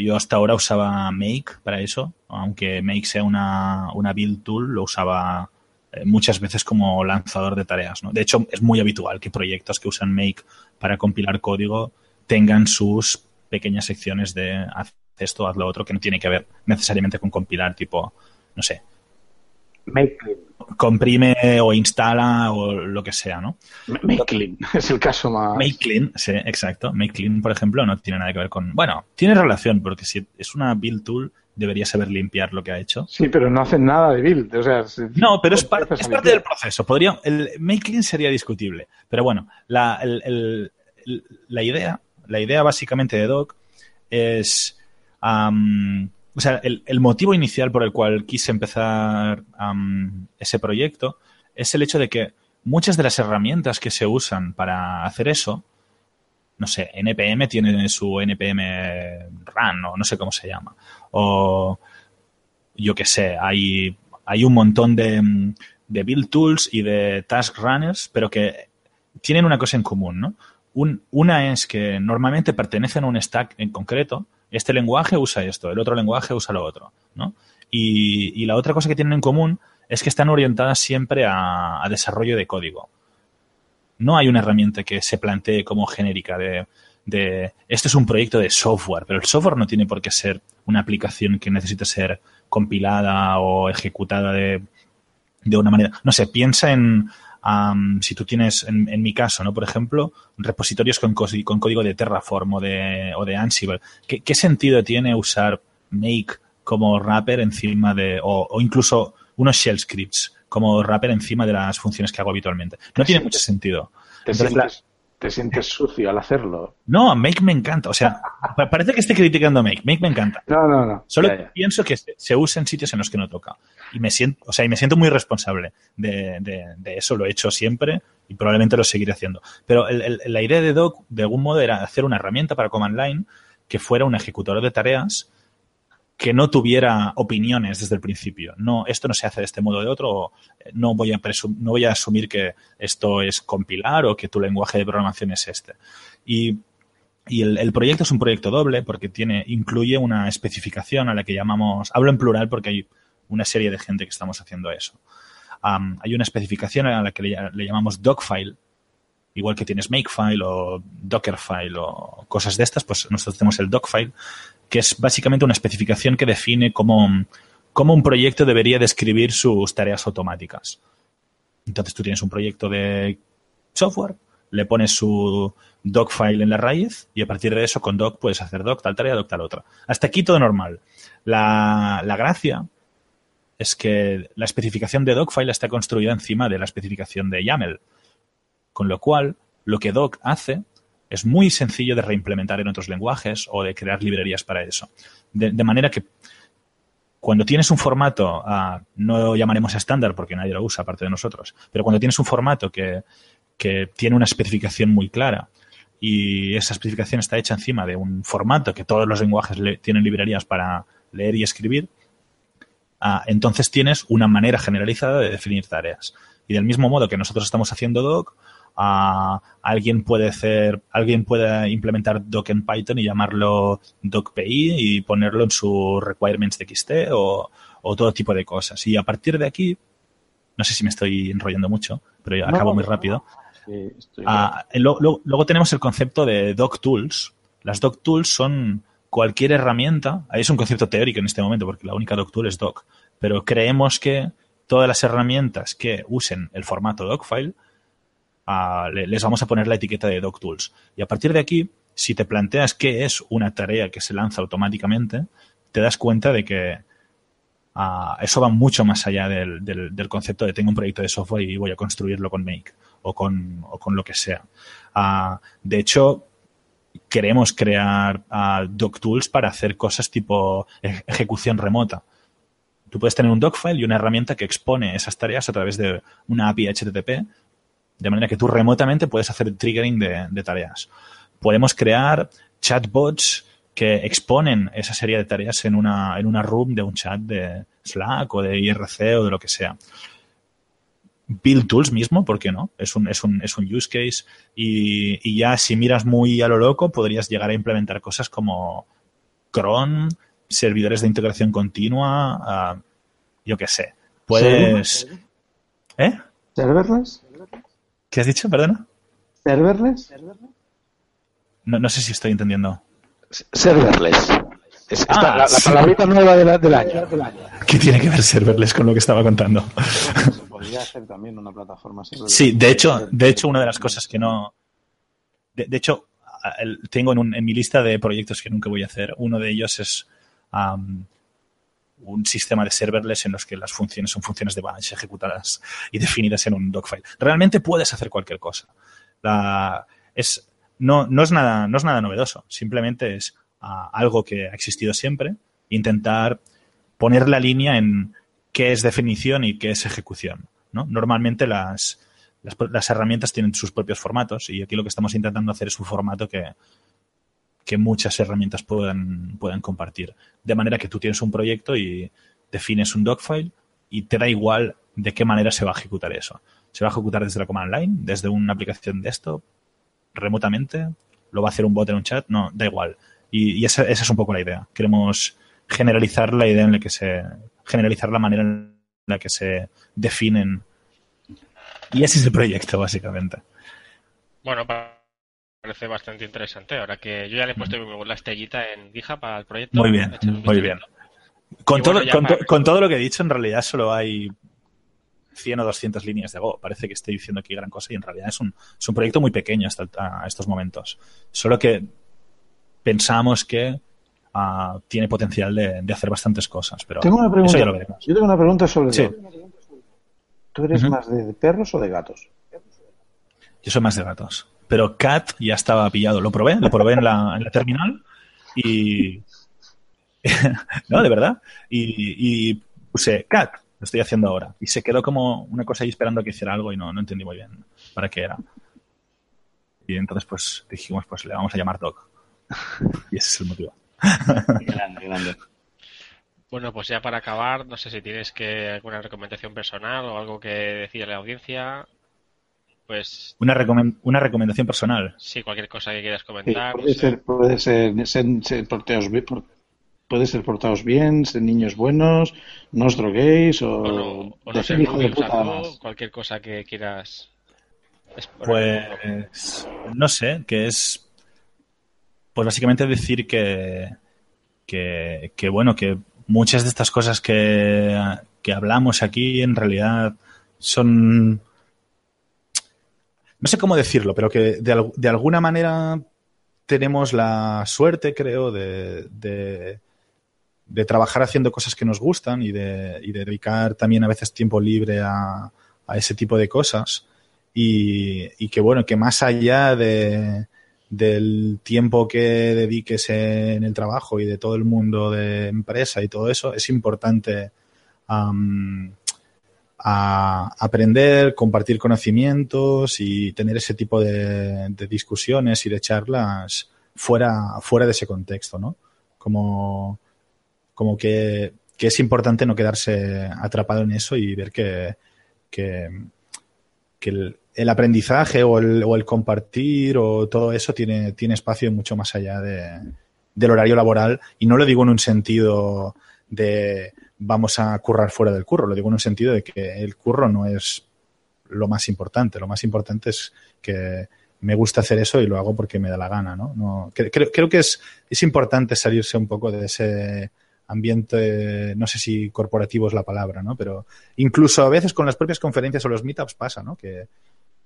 yo hasta ahora usaba Make para eso, aunque Make sea una, una build tool, lo usaba eh, muchas veces como lanzador de tareas. ¿no? De hecho, es muy habitual que proyectos que usan Make para compilar código tengan sus pequeñas secciones de haz esto, haz lo otro, que no tiene que ver necesariamente con compilar, tipo, no sé, Make clean. comprime o instala o lo que sea, ¿no? Make clean. Es el caso más. Make clean, sí, exacto. Make clean, por ejemplo, no tiene nada que ver con. Bueno, tiene relación, porque si es una build tool, debería saber limpiar lo que ha hecho. Sí, pero no hacen nada de build. O sea, si- No, pero es, par- parte del proceso. Podría, el make clean sería discutible. Pero bueno, la, el- el- el- la idea, la idea básicamente de Doc es. O sea, el, el motivo inicial por el cual quise empezar am, ese proyecto es el hecho de que muchas de las herramientas que se usan para hacer eso, no sé, NPM tiene su NPM Run o no sé cómo se llama, o yo qué sé, hay, hay un montón de, de build tools y de task runners, pero que tienen una cosa en común, ¿no? Un- una es que normalmente pertenecen a un stack en concreto. Este lenguaje usa esto, el otro lenguaje usa lo otro, ¿no? Y, la otra cosa que tienen en común es que están orientadas siempre a, desarrollo de código. No hay una herramienta que se plantee como genérica de, de esto es un proyecto de software, pero el software no tiene por qué ser una aplicación que necesite ser compilada o ejecutada de, de una manera. No sé, piensa en am, si tú tienes, en, en mi caso, ¿no? Por ejemplo, repositorios con, código de Terraform o de, o de Ansible. ¿Qué, qué sentido tiene usar Make como wrapper encima de, o, o incluso unos shell scripts como wrapper encima de las funciones que hago habitualmente? No tiene mucho sentido. Te, Entonces, la- te sientes sucio al hacerlo. No, Make me encanta. O sea, pa- parece que esté criticando a Make. Make me encanta. No, no, no. Solo Ya, ya. pienso que se, se usa en sitios en los que no toca. Y me siento, o sea, y me siento muy responsable de, de- de eso. Lo he hecho siempre y probablemente lo seguiré haciendo. Pero el- el- la idea de Doc, de algún modo, era hacer una herramienta para Command Line que fuera un ejecutor de tareas que no tuviera opiniones desde el principio. No, esto no se hace de este modo o de otro. No voy a no voy a asumir que esto es compilar o que tu lenguaje de programación es este. Y y el, proyecto es un proyecto doble porque tiene, incluye una especificación a la que llamamos, hablo en plural porque hay una serie de gente que estamos haciendo eso. Hay una especificación a la que le, le llamamos docfile, igual que tienes makefile o dockerfile o cosas de estas, pues nosotros tenemos el docfile, que es básicamente una especificación que define cómo, cómo un proyecto debería describir sus tareas automáticas. Entonces tú tienes un proyecto de software, le pones su docfile en la raíz y a partir de eso con doc puedes hacer doc tal tarea, doc tal otra. Hasta aquí todo normal. La, la gracia es que la especificación de docfile está construida encima de la especificación de YAML. Con lo cual, lo que doc hace es muy sencillo de reimplementar en otros lenguajes o de crear librerías para eso. De, manera que cuando tienes un formato, ah, no lo llamaremos estándar porque nadie lo usa aparte de nosotros, pero cuando tienes un formato que, que tiene una especificación muy clara y esa especificación está hecha encima de un formato que todos los lenguajes le- tienen librerías para leer y escribir, ah, entonces tienes una manera generalizada de definir tareas. Y del mismo modo que nosotros estamos haciendo doc, ah, alguien puede hacer, alguien puede implementar doc en Python y llamarlo docPI y ponerlo en su requirements de XT o, o todo tipo de cosas. Y a partir de aquí, no sé si me estoy enrollando mucho, pero yo No, acabo muy rápido. Sí, estoy- Ah, luego tenemos el concepto de doc tools. Las doc tools son cualquier herramienta. Ahí es un concepto teórico en este momento porque la única doc tool es doc. Pero creemos que todas las herramientas que usen el formato docfile le- les vamos a poner la etiqueta de doc tools. Y a partir de aquí, si te planteas qué es una tarea que se lanza automáticamente, te das cuenta de que ah, eso va mucho más allá del, concepto de tengo un proyecto de software y voy a construirlo con Make o con, o con lo que sea. Ah, de hecho, queremos crear ah, doc tools para hacer cosas tipo ej- ejecución remota. Tú puedes tener un docfile y una herramienta que expone esas tareas a través de una API HTTP, de manera que tú remotamente puedes hacer triggering de, de tareas. Podemos crear chatbots que exponen esa serie de tareas en una, en una room de un chat de Slack o de IRC o de lo que sea. Build Tools mismo, ¿por qué no? Es un, es un, es un use case y, y ya si miras muy a lo loco podrías llegar a implementar cosas como cron, servidores de integración continua, ah, yo qué sé. Puedes... ¿Eh? ¿Serverless? ¿Qué has dicho? Perdona. ¿Serverless? No, no sé si estoy entendiendo. Serverless. Es- esta- Ah, la, la sí. palabrita nueva de la- del año. ¿Qué tiene que ver serverless con lo que estaba contando? Se podría hacer también una plataforma serverless. Sí, de hecho, de hecho, una de las cosas que no. De, de hecho, tengo en, un- en mi lista de proyectos que nunca voy a hacer. Uno de ellos es un sistema de serverless en los que las funciones son funciones de bash ejecutadas y definidas en un docfile. Realmente puedes hacer cualquier cosa. La- es, no, no, es nada, no es nada novedoso. Simplemente es ah, algo que ha existido siempre. Intentar poner la línea en qué es definición y qué es ejecución. ¿no? Normalmente las, las, las herramientas tienen sus propios formatos y aquí lo que estamos intentando hacer es un formato que, que muchas herramientas puedan, puedan compartir. De manera que tú tienes un proyecto y defines un docfile y te da igual de qué manera se va a ejecutar eso. Se va a ejecutar desde la command line, desde una aplicación desktop, remotamente, lo va a hacer un bot en un chat, no, da igual. Y, y esa, esa es un poco la idea. Queremos generalizar la idea en la que se, generalizar la manera en la que se definen. Y ese es el proyecto, básicamente. Bueno, pa- parece bastante interesante. Ahora que yo ya le he puesto la estrellita en GitHub para el proyecto. Muy bien, muy bien. Con, Y todo, bueno, con, to- para- con todo lo que he dicho, en realidad solo hay 100 o 200 líneas de Go. Parece que estoy diciendo aquí gran cosa y en realidad es un, es un proyecto muy pequeño hasta a estos momentos. Solo que pensamos que ah, tiene potencial de, de hacer bastantes cosas. Pero Tengo una eso pregunta. ya lo veremos. Yo tengo una pregunta sobre Sí. todo. ¿Tú eres más de perros o de gatos? Yo soy más de gatos. Pero Cat ya estaba pillado. Lo probé, lo probé en la, en la terminal y. no, de verdad. Y, y puse Cat, lo estoy haciendo ahora. Y se quedó como una cosa ahí esperando a que hiciera algo y no, no entendí muy bien para qué era. Y entonces, pues dijimos, pues le vamos a llamar Doc. Y ese es el motivo. Grande, grande. Bueno, pues ya para acabar, no sé si tienes que alguna recomendación personal o algo que decir a la audiencia. Pues Una, una recomendación personal. sí, cualquier cosa que quieras Sí, comentar. no puede sé. ser, puede ser, ser, ser porteos bien, por- puede ser portados bien, ser niños buenos, no os droguéis o, O no, o ser hijo de puta cualquier cosa que quieras. exponer. Pues no sé, que es pues básicamente decir que, que, que, bueno, que muchas de estas cosas que, que hablamos aquí en realidad son no sé cómo decirlo, pero que de, de alguna manera tenemos la suerte, creo, de, de, trabajar haciendo cosas que nos gustan y de, y de dedicar también a veces tiempo libre a, a ese tipo de cosas. Y, y que bueno, que más allá de, del tiempo que dediques en el trabajo y de todo el mundo de empresa y todo eso, es importante am, a aprender, compartir conocimientos y tener ese tipo de, discusiones y de charlas fuera, fuera de ese contexto, ¿no? Como, como que, que es importante no quedarse atrapado en eso y ver que, que, que el, el aprendizaje o el, o el compartir o todo eso tiene, tiene espacio mucho más allá de, del horario laboral y no lo digo en un sentido de vamos a currar fuera del curro, lo digo en un sentido de que el curro no es lo más importante, lo más importante es que me gusta hacer eso y lo hago porque me da la gana, ¿no? no cre- creo, creo que es, es importante salirse un poco de ese ambiente, no sé si corporativo es la palabra, ¿no? Pero incluso a veces con las propias conferencias o los meetups pasa, ¿no? Que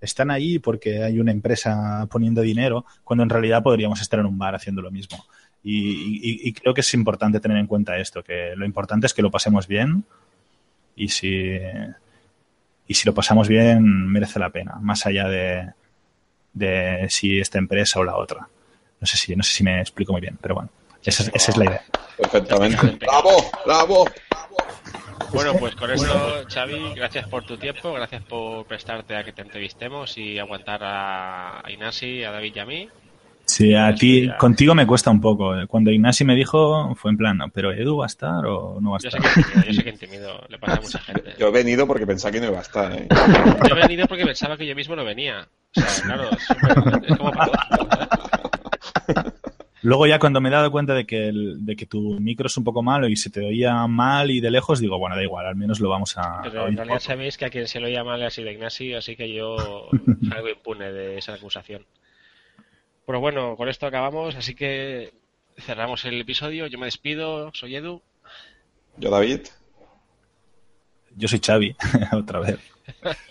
están ahí porque hay una empresa poniendo dinero, cuando en realidad podríamos estar en un bar haciendo lo mismo. Y, y- y creo que es importante tener en cuenta esto, que lo importante es que lo pasemos bien y si, y si lo pasamos bien merece la pena, más allá de, de si esta empresa o la otra. No sé si, no sé si me explico muy bien, pero bueno, esa es, esa es la idea. Perfectamente. ¡Bravo! ¡Bravo! Bueno, pues con esto, Xavi, gracias por tu tiempo, gracias por prestarte a que te entrevistemos y aguantar a a Inasi, a David y a mí. Sí, a ti, contigo me cuesta un poco. Cuando Ignasi me dijo, fue en plan, "No, pero Edu va a estar o no va a Yo sé estar. que intimido, yo sé que intimido, le pasa a mucha gente. Yo he venido porque pensaba que no iba a estar, ¿eh? Yo he venido porque pensaba que yo mismo no venía. O sea, claro, es, es como paradójico. Luego ya cuando me he dado cuenta de que, el- de que tu micro es un poco malo y se te oía mal y de lejos, digo, bueno, da igual, al menos lo vamos a, a Pero en realidad sabéis que a quien se lo llama le ha sido Ignasi, así que yo salgo impune de esa acusación. Pero bueno, con esto acabamos, así que cerramos el episodio. Yo me despido, soy Edu. Yo, David. Yo soy Xavi, otra vez.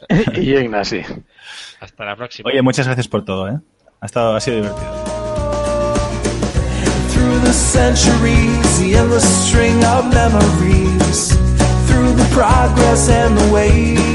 y yo, Ignasi. Hasta la próxima. Oye, muchas gracias por todo, ¿eh? Ha, estado, ha sido divertido. Through the centuries, the endless string of memories. Through the progress and the waste.